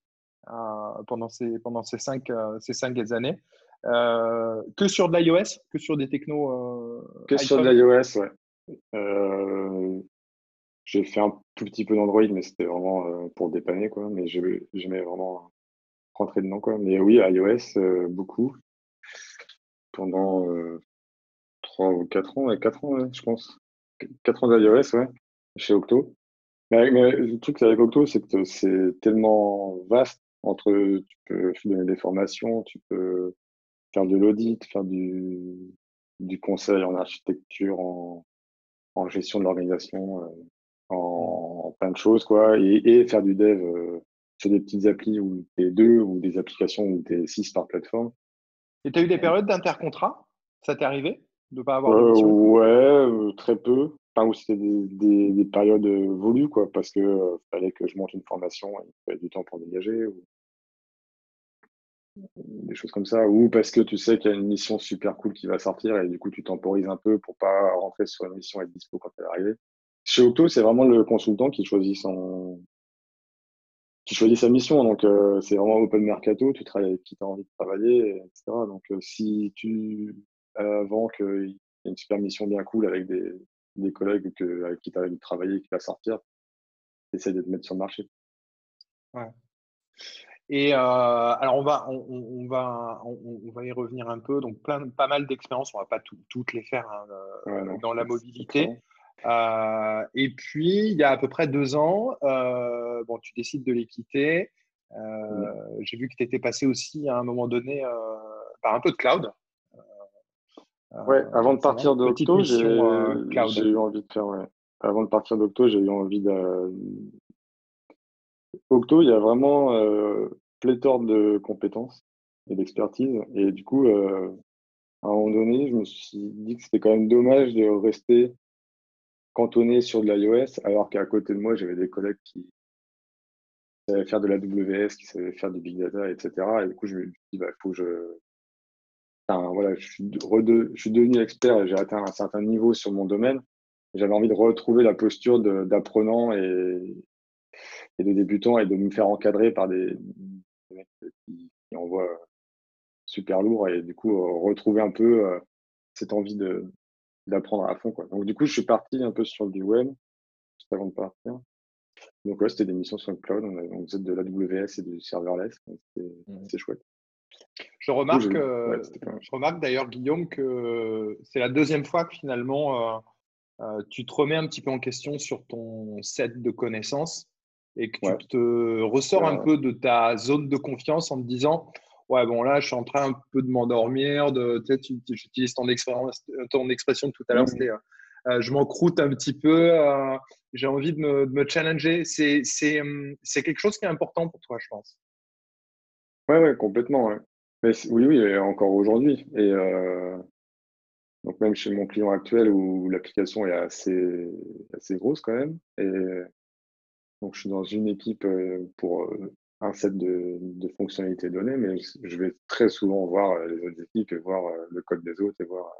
pendant, ces, pendant ces, cinq, ces cinq années. que sur de l'iOS Que sur des technos Que sur de l'iOS, ouais. j'ai fait un tout petit peu d'Android, mais c'était vraiment pour dépanner, quoi. Mais j'aimais vraiment rentrer dedans, quoi. Mais oui, iOS, beaucoup pendant euh, 3 ou 4 ans, 4 ans, je pense. 4 ans d'iOS, ouais, chez Octo. Mais, le truc avec Octo, c'est que c'est tellement vaste entre, tu peux donner des formations, tu peux faire de l'audit, faire du, du conseil en architecture, en, en gestion de l'organisation, euh, en, plein de choses, quoi, et, et faire du dev euh, sur des petites applis où t'es deux ou des applications où t'es six par plateforme. Et tu as eu des périodes d'intercontrat? Ça t'est arrivé de ne pas avoir euh, Ouais, euh, très peu. Enfin, où c'était des, des, périodes euh, volues, quoi, parce que euh, fallait que je monte une formation, il fallait du temps pour dégager, ou des choses comme ça, ou parce que tu sais qu'il y a une mission super cool qui va sortir et du coup tu temporises un peu pour pas rentrer sur une mission et être dispo quand elle est arrivée. Chez Octo, c'est vraiment le consultant qui choisit son, tu choisis sa mission. Donc, euh, c'est vraiment open mercato. Tu travailles avec qui tu as envie de travailler, etc. Donc, euh, si tu, avant qu'il y ait une super mission bien cool avec des, des collègues que, avec qui tu as envie de travailler qui va sortir, tu essaies de te mettre sur le marché. Ouais. Et alors, on va, on, va, on, va y revenir un peu. Donc, plein, pas mal d'expériences. On ne va pas toutes les faire hein, dans la mobilité. et puis, il y a à peu près deux ans, bon, tu décides de les quitter. J'ai vu que tu étais passé aussi à un moment donné par un peu de cloud. Ouais, avant de partir d'Octo, j'ai eu envie de faire. Ouais. Avant de partir d'Octo, j'ai eu envie de. Octo, il y a vraiment euh, pléthore de compétences et d'expertise. Et du coup, euh, à un moment donné, je me suis dit que c'était quand même dommage de rester cantonné sur de l'iOS, alors qu'à côté de moi, j'avais des collègues qui savaient faire de la WS, qui savaient faire du big data, etc. Et du coup, je me suis dit, il bah, faut que je voilà, je suis, je suis devenu expert et j'ai atteint un certain niveau sur mon domaine. J'avais envie de retrouver la posture d'apprenant et, et, de débutant et de me faire encadrer par des, mecs qui, envoient super lourd et du coup euh, retrouver un peu euh, cette envie de d'apprendre à fond quoi. Donc du coup je suis parti un peu sur du web juste avant de partir. Donc ouais, c'était des missions sur le cloud, on, faisait de l'AWS et du serverless, c'était mmh. chouette. Je remarque, euh, je remarque d'ailleurs, Guillaume, que c'est la deuxième fois que finalement euh, euh, tu te remets un petit peu en question sur ton set de connaissances et que tu te ressors un peu de ta zone de confiance en te disant Ouais, bon, là, je suis en train un peu de m'endormir. De, tu j'utilise ton, ton expression tout à l'heure, mmh. c'était je m'en croûte un petit peu. J'ai envie de me, de me challenger. C'est quelque chose qui est important pour toi, je pense. Ouais, ouais, complètement. Oui, oui, encore aujourd'hui. Et euh, donc même chez mon client actuel où l'application est assez, grosse quand même. Et donc je suis dans une équipe euh, pour euh, un set de, de fonctionnalités données, mais je vais très souvent voir les autres équipes et voir le code des autres et voir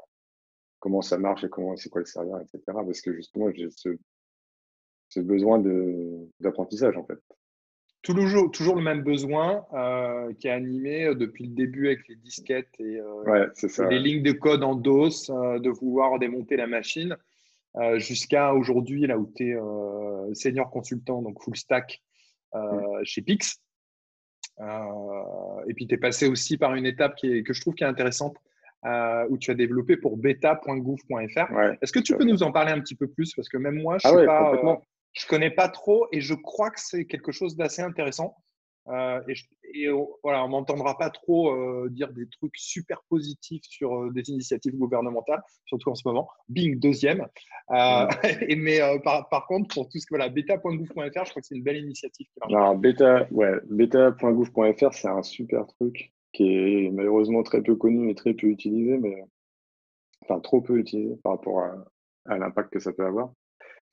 comment ça marche et comment c'est quoi le serveur, etc. Parce que justement, j'ai ce, ce besoin d'apprentissage en fait toujours, toujours le même besoin euh, qui est animé euh, depuis le début avec les disquettes et euh, les lignes de code en DOS, de vouloir démonter la machine, jusqu'à aujourd'hui, là où tu es senior consultant, donc full stack chez Pix. et puis tu es passé aussi par une étape qui est, que je trouve qui est intéressante, où tu as développé pour beta.gouv.fr. Est-ce que tu peux nous en parler un petit peu plus? Parce que même moi, je ne ah suis pas je connais pas trop et je crois que c'est quelque chose d'assez intéressant. Euh, et, voilà, on m'entendra pas trop euh, dire des trucs super positifs sur euh, des initiatives gouvernementales, surtout en ce moment. Bing, deuxième. et, mais par, par, contre, pour tout ce que voilà, beta.gouv.fr, je crois que c'est une belle initiative. Alors, beta, ouais, beta.gouv.fr, c'est un super truc qui est malheureusement très peu connu et très peu utilisé, mais enfin trop peu utilisé par rapport à l'impact que ça peut avoir.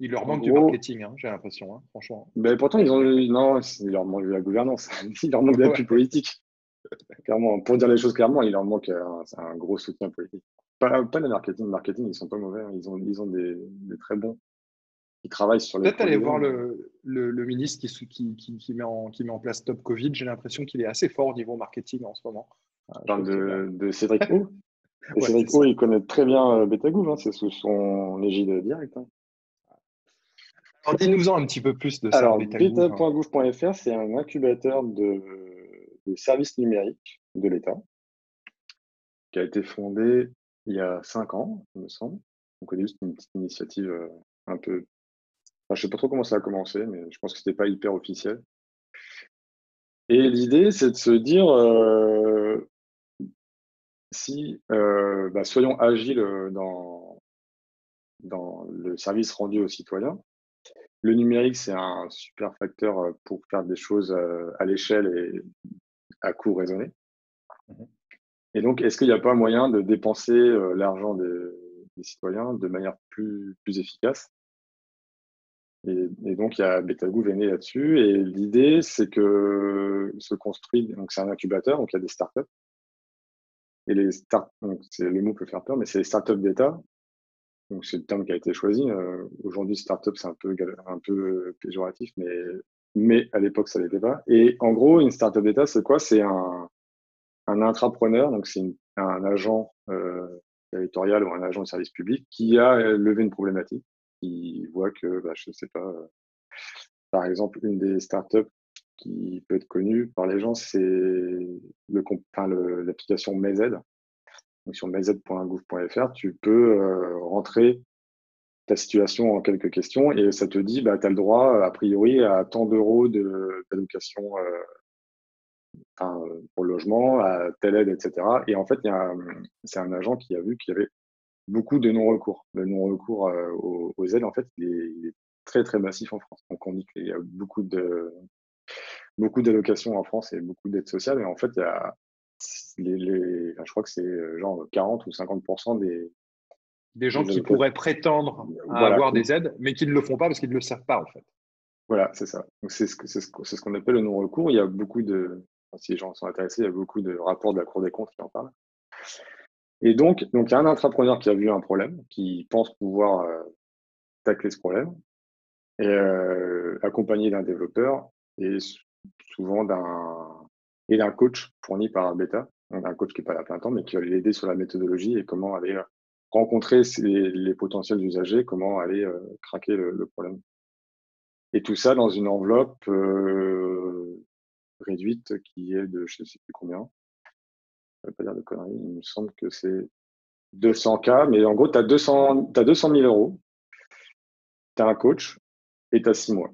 Il leur manque du marketing, hein, j'ai l'impression, hein, franchement. Mais pourtant, ils ont non, il leur manque de la gouvernance, il leur manque de l'appui politique. clairement, pour dire les choses clairement, il leur manque un, un gros soutien politique. Pas, pas le marketing, le marketing, ils sont pas mauvais, hein. ils ont, ils ont des, des très bons qui travaillent sur les. Peut-être aller voir le, le, le ministre qui, qui, qui, qui, met en, qui met en place Top Covid. J'ai l'impression qu'il est assez fort au niveau marketing en ce moment. Je parle de, de Cédric O. Cédric O, il connaît très bien euh, Betagouv, hein, c'est sous son égide direct. Hein. Dis-nous-en un petit peu plus de ça. Alors, beta.gouv.fr, c'est un incubateur de, services numériques de l'État qui a été fondé il y a cinq ans, il me semble. Donc, c'est juste une petite initiative euh, un peu. je ne sais pas trop comment ça a commencé, mais je pense que ce n'était pas hyper officiel. Et l'idée, c'est de se dire euh, si euh, bah, soyons agiles dans, dans le service rendu aux citoyens le numérique, c'est un super facteur euh, pour faire des choses euh, à l'échelle et à coût raisonné. Mmh et donc, est-ce qu'il n'y a pas moyen de dépenser euh, l'argent des, citoyens de manière plus, plus efficace? Et, donc, il y a Betagouv est là-dessus. Et l'idée, c'est que se construit, donc c'est un incubateur, donc il y a des startups. Et les start, c'est le mot peut faire peur, mais c'est les startups d'État donc c'est le terme qui a été choisi. Euh, aujourd'hui, startup, c'est un peu, un peu péjoratif, mais, mais à l'époque, ça l'était pas. Et en gros, une startup d'État, c'est quoi? C'est un, un intrapreneur, donc c'est un agent euh, territorial ou un agent de service public qui a levé une problématique, qui voit que, bah, je ne sais pas, euh, par exemple, une des startups qui peut être connu par les gens, c'est l'application MEZ. Donc sur mez.gouv.fr, tu peux euh, rentrer ta situation en quelques questions et ça te dit, bah, tu as le droit, a priori, à tant d'euros d'allocation pour le logement, à telle aide, etc. Et en fait, c'est un agent qui a vu qu'il y avait beaucoup de non-recours. Le non-recours euh, aux, aides, en fait, il est, très, très massif en France. Donc, on dit qu'il y a beaucoup de beaucoup d'allocations en France et beaucoup d'aides sociales. Et en fait, il y a les, je crois que c'est euh, genre 40 ou 50 des, des gens qui pourraient prétendre à avoir des aides, mais qui ne le font pas parce qu'ils ne le savent pas, en fait. Voilà, c'est ça. c'est ce, ce qu'on appelle le non-recours. Il y a beaucoup de, si les gens sont intéressés, il y a beaucoup de rapports de la Cour des comptes qui en parlent. Et donc, donc il y a un intrapreneur qui a vu un problème, qui pense pouvoir euh, tacler ce problème, et euh, accompagné d'un développeur et souvent d'un et d'un coach fourni par Beta, un coach qui n'est pas là plein temps, mais qui va l'aider sur la méthodologie et comment aller euh, rencontrer les potentiels usagers, comment aller craquer le, problème. Et tout ça dans une enveloppe réduite qui est de je ne sais plus combien, je ne vais pas dire de conneries, il me semble que c'est 200K, mais en gros, tu as 200, as 200 000 euros, tu as un coach et tu as 6 mois.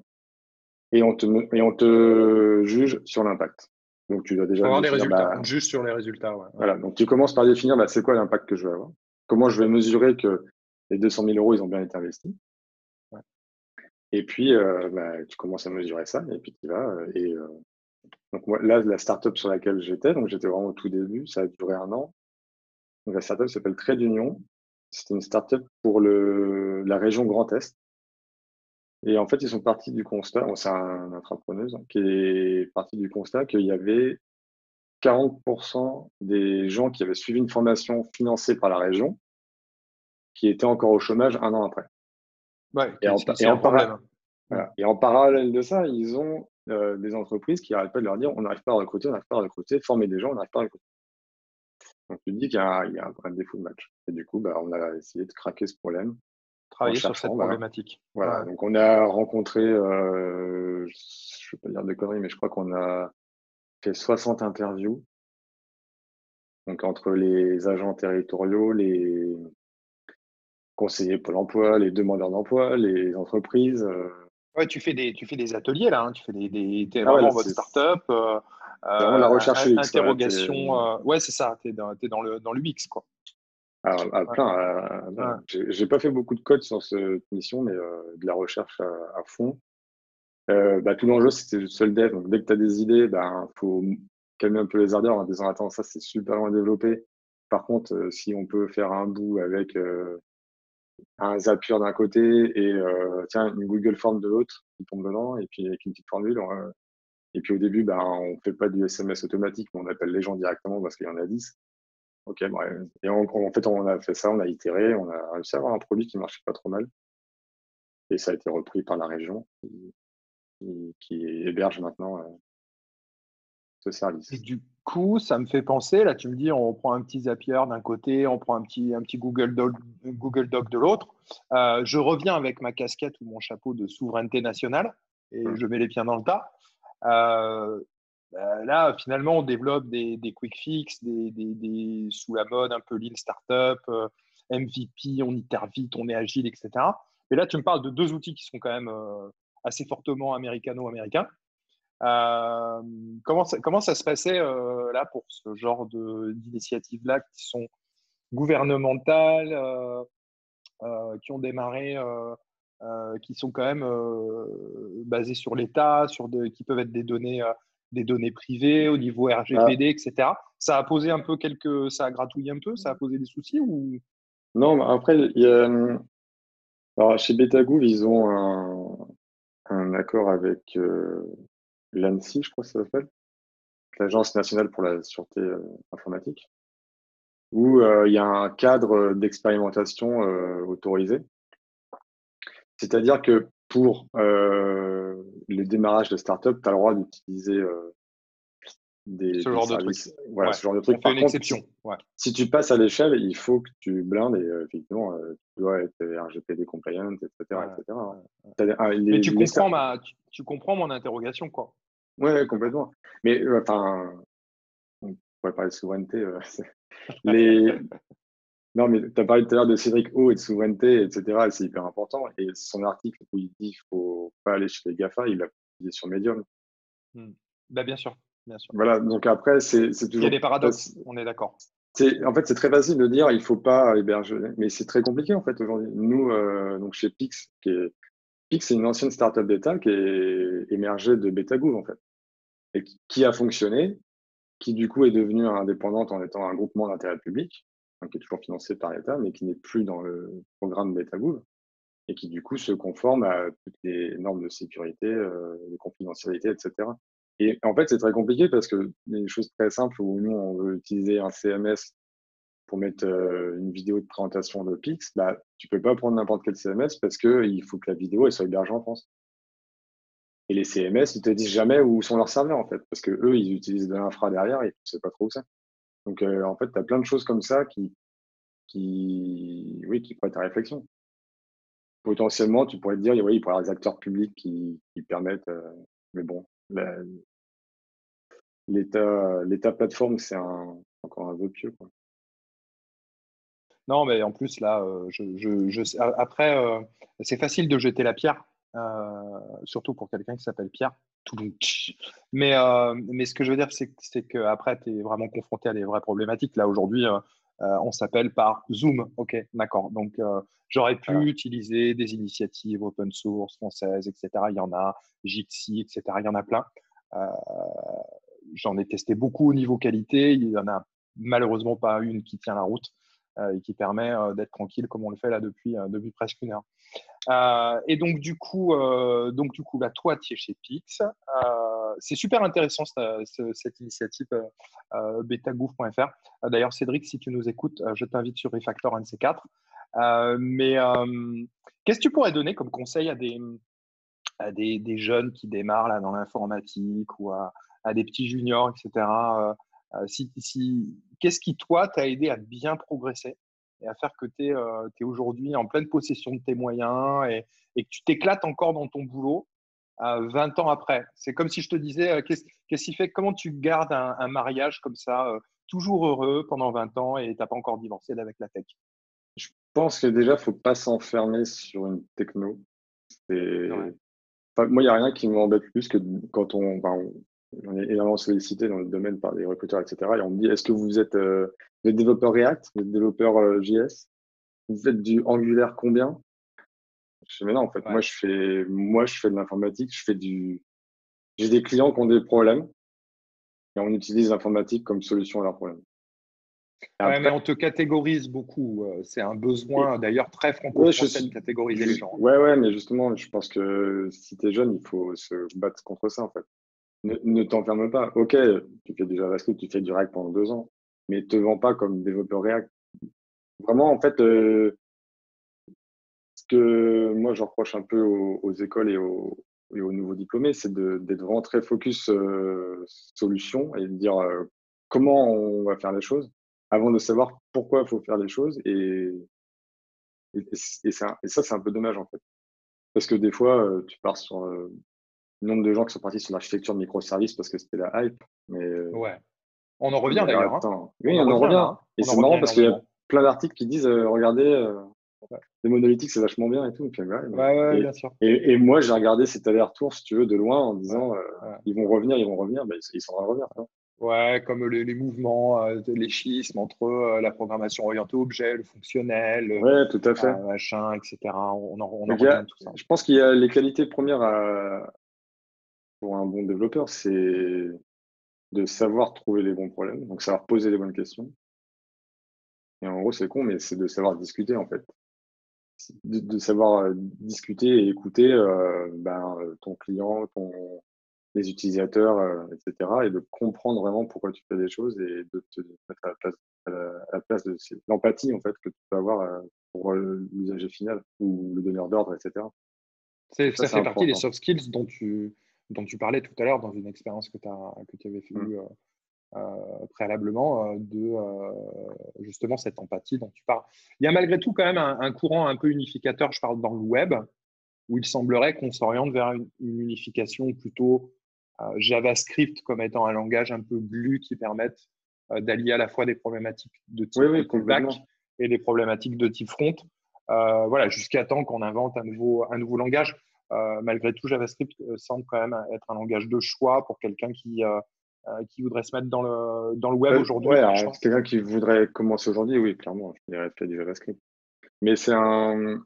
Et on, te, et on te juge sur l'impact. Donc, tu dois déjà. Avoir des résultats, bah, juste sur les résultats. Voilà, donc tu commences par définir bah, c'est quoi l'impact que je vais avoir? Comment je vais mesurer que les 200 000 euros, ils ont bien été investis? Et puis, euh, bah, tu commences à mesurer ça, et puis tu vas. Euh, et, euh, donc là, la startup sur laquelle j'étais, donc j'étais vraiment au tout début, ça a duré un an. Donc la startup s'appelle Trade Union. C'était une startup pour le, la région Grand Est. Et en fait, ils sont partis du constat, c'est un entrepreneuse hein, qui est parti du constat qu'il y avait 40% des gens qui avaient suivi une formation financée par la région qui étaient encore au chômage un an après. et, en, et en parallèle de ça, ils ont euh, des entreprises qui n'arrêtent pas de leur dire on n'arrive pas à recruter, on n'arrive pas à recruter, former des gens, on n'arrive pas à recruter. Donc tu dis qu'il y, a un vrai défaut de match. Et du coup, bah, on a essayé de craquer ce problème. Travailler sur cette problématique. Voilà, donc on a rencontré, euh, je ne vais pas dire de conneries, mais je crois qu'on a fait 60 interviews. Donc entre les agents territoriaux, les conseillers Pôle emploi, les demandeurs d'emploi, les entreprises. Euh, Ouais, tu fais des, tu fais des ateliers là, hein. tu fais des, des es ah vraiment votre startup. Euh, la recherche euh, interrogation. Euh, ouais, c'est ça. Tu es, dans, es dans le dans l'UX quoi. Ah, à, plein. J'ai pas fait beaucoup de code sur cette mission, mais de la recherche à, fond. Bah, tout l'enjeu, c'était le seul dev. Donc, dès que tu as des idées, il bah, faut calmer un peu les ardeurs en disant Attends, ça, c'est super loin développé. Par contre, si on peut faire un bout avec un Zapier d'un côté et euh, tiens, une Google Form de l'autre qui tombe dedans, et puis avec une petite formule. et puis au début, ben, on ne fait pas du SMS automatique, mais on appelle les gens directement parce qu'il y en a 10. Ok, Et en fait, on a fait ça, on a itéré, on a réussi à avoir un produit qui marchait pas trop mal. Et ça a été repris par la région qui, qui, héberge maintenant euh, ce service. Et du coup, ça me fait penser, là tu me dis, on prend un petit Zapier d'un côté, on prend un petit, un petit Google, Doc, Google Doc de l'autre. Euh, je reviens avec ma casquette ou mon chapeau de souveraineté nationale et mmh. je mets les pieds dans le tas. Euh, bah, là, finalement, on développe des, quick fix, des, sous la mode un peu lean startup, euh, MVP, on itère vite, on est agile, etc. Mais là, tu me parles de deux outils qui sont quand même assez fortement américano-américains. Euh, comment, ça, se passait euh, là pour ce genre d'initiatives-là qui sont gouvernementales, euh, qui ont démarré, qui sont quand même basées sur l'État, qui peuvent être des données, des données privées au niveau RGPD, etc. Ça a posé un peu quelques, ça a gratouillé un peu, ça a posé des soucis ou? Non, après il y a, alors chez Betagouv ils ont un, un accord avec l'ANSI, je crois que ça s'appelle, l'Agence nationale pour la sûreté euh, informatique, où euh, il y a un cadre d'expérimentation euh, autorisé. C'est-à-dire que pour le démarrage de start-up, tu as le droit d'utiliser des, ce, genre de trucs. Voilà, ce genre de trucs. Par une exception. Si tu passes à l'échelle, il faut que tu blindes et effectivement, tu dois être RGPD compliant, etc. etc. Mais tu comprends, ma, tu, comprends mon interrogation, quoi. Oui, complètement. Mais enfin, on pourrait parler de souveraineté. les... Non, mais tu as parlé tout à l'heure de Cédric O et de souveraineté, etc. c'est hyper important. Et son article où il dit qu'il ne faut pas aller chez les GAFA, il l'a publié sur Medium. Hmm. Bah, bien sûr. Bien sûr. Voilà, donc après, c'est toujours. Il y a des paradoxes, on est d'accord. En fait, c'est très facile de dire il ne faut pas héberger, mais c'est très compliqué en fait aujourd'hui. Nous, euh, donc chez Pix, qui est... Pix, c'est une ancienne startup d'État qui est émergée de BetaGouv en fait, et qui a fonctionné, qui du coup est devenue indépendante en étant un groupement d'intérêt public, qui est toujours financé par l'État, mais qui n'est plus dans le programme BetaGouv, et qui du coup se conforme à toutes les normes de sécurité, euh, de confidentialité, etc. Et en fait, c'est très compliqué parce que y a des choses très simples où nous, on veut utiliser un CMS pour mettre euh, une vidéo de présentation de Pix, bah, tu peux pas prendre n'importe quel CMS parce qu'il faut que la vidéo elle soit hébergée en France. Et les CMS, ils te disent jamais où sont leurs serveurs, en fait, parce que eux, ils utilisent de l'infra derrière et tu sais pas trop où c'est. Donc, en fait, tu as plein de choses comme ça qui, qui, oui, qui prêtent à réflexion. Potentiellement, tu pourrais te dire, oui, il pourrait y avoir des acteurs publics qui, permettent, mais bon, l'état, plateforme, c'est encore un vœu pieux. Non, mais en plus, là, après, c'est facile de jeter la pierre surtout pour quelqu'un qui s'appelle Pierre. Mais, euh, mais ce que je veux dire, c'est qu'après, tu es vraiment confronté à des vraies problématiques. Là, aujourd'hui, euh, on s'appelle par Zoom. OK, d'accord. Donc, j'aurais pu utiliser des initiatives open source françaises, etc. Il y en a, Jitsi, etc. Il y en a plein. J'en ai testé beaucoup au niveau qualité. Il n'y en a malheureusement pas une qui tient la route et qui permet d'être tranquille comme on le fait là depuis, depuis presque une heure. Euh, et donc, du coup, euh, donc, du coup bah, toi, tu es chez Pix. Euh, c'est super intéressant cette initiative betagouv.fr. D'ailleurs, Cédric, si tu nous écoutes, je t'invite sur Refactor NC4. mais qu'est-ce que tu pourrais donner comme conseil à des, à des, jeunes qui démarrent là, dans l'informatique ou à, à, des petits juniors, etc. si, si, Qu'est-ce qui, toi, t'a aidé à bien progresser? Et à faire que tu es, euh, aujourd'hui en pleine possession de tes moyens et, et que tu t'éclates encore dans ton boulot euh, 20 ans après. C'est comme si je te disais, euh, qu'est-ce qui fait, comment tu gardes un, mariage comme ça, euh, toujours heureux pendant 20 ans et tu n'as pas encore divorcé avec la tech? Je pense que déjà, il ne faut pas s'enfermer sur une techno. moi, il n'y a rien qui m'embête plus que quand on, on est énormément sollicité dans le domaine par des recruteurs, etc. Et on me dit, est-ce que vous êtes, euh, développeur React, vous êtes développeur euh, JS Vous faites du Angular combien? Je dis, mais non, en fait, moi, je fais, moi, je fais de l'informatique, je fais du... J'ai des clients qui ont des problèmes et on utilise l'informatique comme solution à leurs problèmes. mais on te catégorise beaucoup. Euh, c'est un besoin d'ailleurs très franco-français de catégoriser les gens. Ouais, ouais, mais justement, je pense que si tu es jeune, il faut se battre contre ça en fait. Ne, t'enferme pas. Ok, tu fais du JavaScript, tu fais du React pendant deux ans, mais te vends pas comme développeur React. Vraiment, en fait, euh, ce que moi je reproche un peu aux, écoles et aux, nouveaux diplômés, c'est d'être vraiment très focus euh, solution et de dire euh, comment on va faire les choses avant de savoir pourquoi il faut faire les choses. Et, et, ça, et ça c'est un peu dommage en fait. Parce que des fois, tu pars sur le nombre de gens qui sont partis sur l'architecture de microservices parce que c'était la hype. Mais, euh, ouais. On en revient d'ailleurs. Hein. Oui, on, en revient. Hein. Et c'est marrant parce qu'il y a plein d'articles qui disent euh, regardez, euh, les monolithiques c'est vachement bien et tout. ouais, ouais, et, bien sûr. Et, moi j'ai regardé cet aller-retour, si tu veux, de loin en disant ils vont revenir, ils vont revenir. Ben, ils sont en train de revenir. Ouais, comme les, mouvements, les schismes entre la programmation orientée objet, le fonctionnel, ouais, tout à fait. machin, etc. On en, on en revient tout ça. Je pense qu'il y a les qualités premières à, pour un bon développeur, c'est de savoir trouver les bons problèmes, donc savoir poser les bonnes questions. Et en gros, c'est con, mais c'est de savoir discuter en fait. De, savoir euh, discuter et écouter euh, ben, ton client, ton, les utilisateurs, euh, etc. Et de comprendre vraiment pourquoi tu fais des choses et de te mettre à la place, à la, place de l'empathie en fait que tu peux avoir pour l'usager final ou le donneur d'ordre, etc. Ça, ça fait partie des soft skills dont tu, dont tu parlais tout à l'heure dans une expérience que, que tu avais fait mmh. euh, euh, préalablement, euh, de justement cette empathie dont tu parles. Il y a malgré tout quand même un, courant un peu unificateur, je parle dans le web, où il semblerait qu'on s'oriente vers une, unification plutôt JavaScript comme étant un langage un peu glue qui permette d'allier à la fois des problématiques de type back et des problématiques de type front. voilà, jusqu'à temps qu'on invente un nouveau, un nouveau langage. Malgré tout, JavaScript semble quand même être un langage de choix pour quelqu'un qui, qui voudrait se mettre dans le, dans le web aujourd'hui. Ouais, quelqu'un qui voudrait commencer aujourd'hui, oui, clairement, je dirais peut-être du JavaScript. Mais c'est un,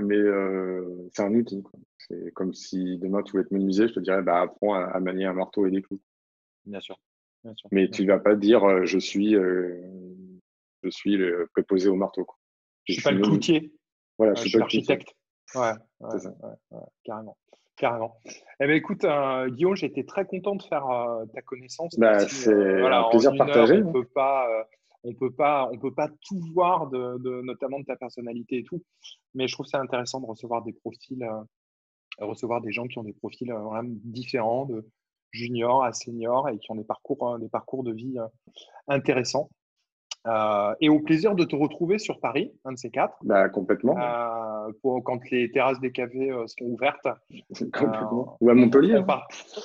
mais euh, c'est un outil. C'est comme si demain tu voulais te menuisier, je te dirais bah, apprends à, manier un marteau et des clous. Bien sûr. Mais tu ne vas pas dire euh, je suis, euh, je suis le préposé au marteau. Je ne suis pas le cloutier. Voilà, je suis, l'architecte. Ouais, carrément. Carrément. Eh ben, écoute, Guillaume, j'ai été très content de faire ta connaissance. Bah, c'est un plaisir partagé. on ne peut pas on peut pas, on peut pas tout voir de, notamment de ta personnalité et tout. Mais je trouve ça intéressant de recevoir des profils, euh, recevoir des gens qui ont des profils euh, vraiment différents, de junior à senior et qui ont des parcours, euh, des parcours de vie intéressants. Euh, et au plaisir de te retrouver sur Paris, un de ces quatre. Bah, complètement. Euh, pour, quand les terrasses des cafés euh, sont ouvertes. complètement. Ou à Montpellier.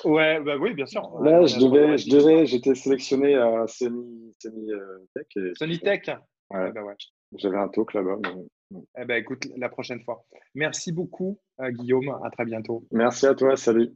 Ouais, bah, oui, bien sûr. Là, je devais, je devais, j'étais sélectionné à Semi, Semi Tech. Semi Tech. Ouais. Bah, ouais. J'avais un talk là-bas. Eh ben, écoute, la prochaine fois. Merci beaucoup, Guillaume. À très bientôt. Merci à toi. Salut.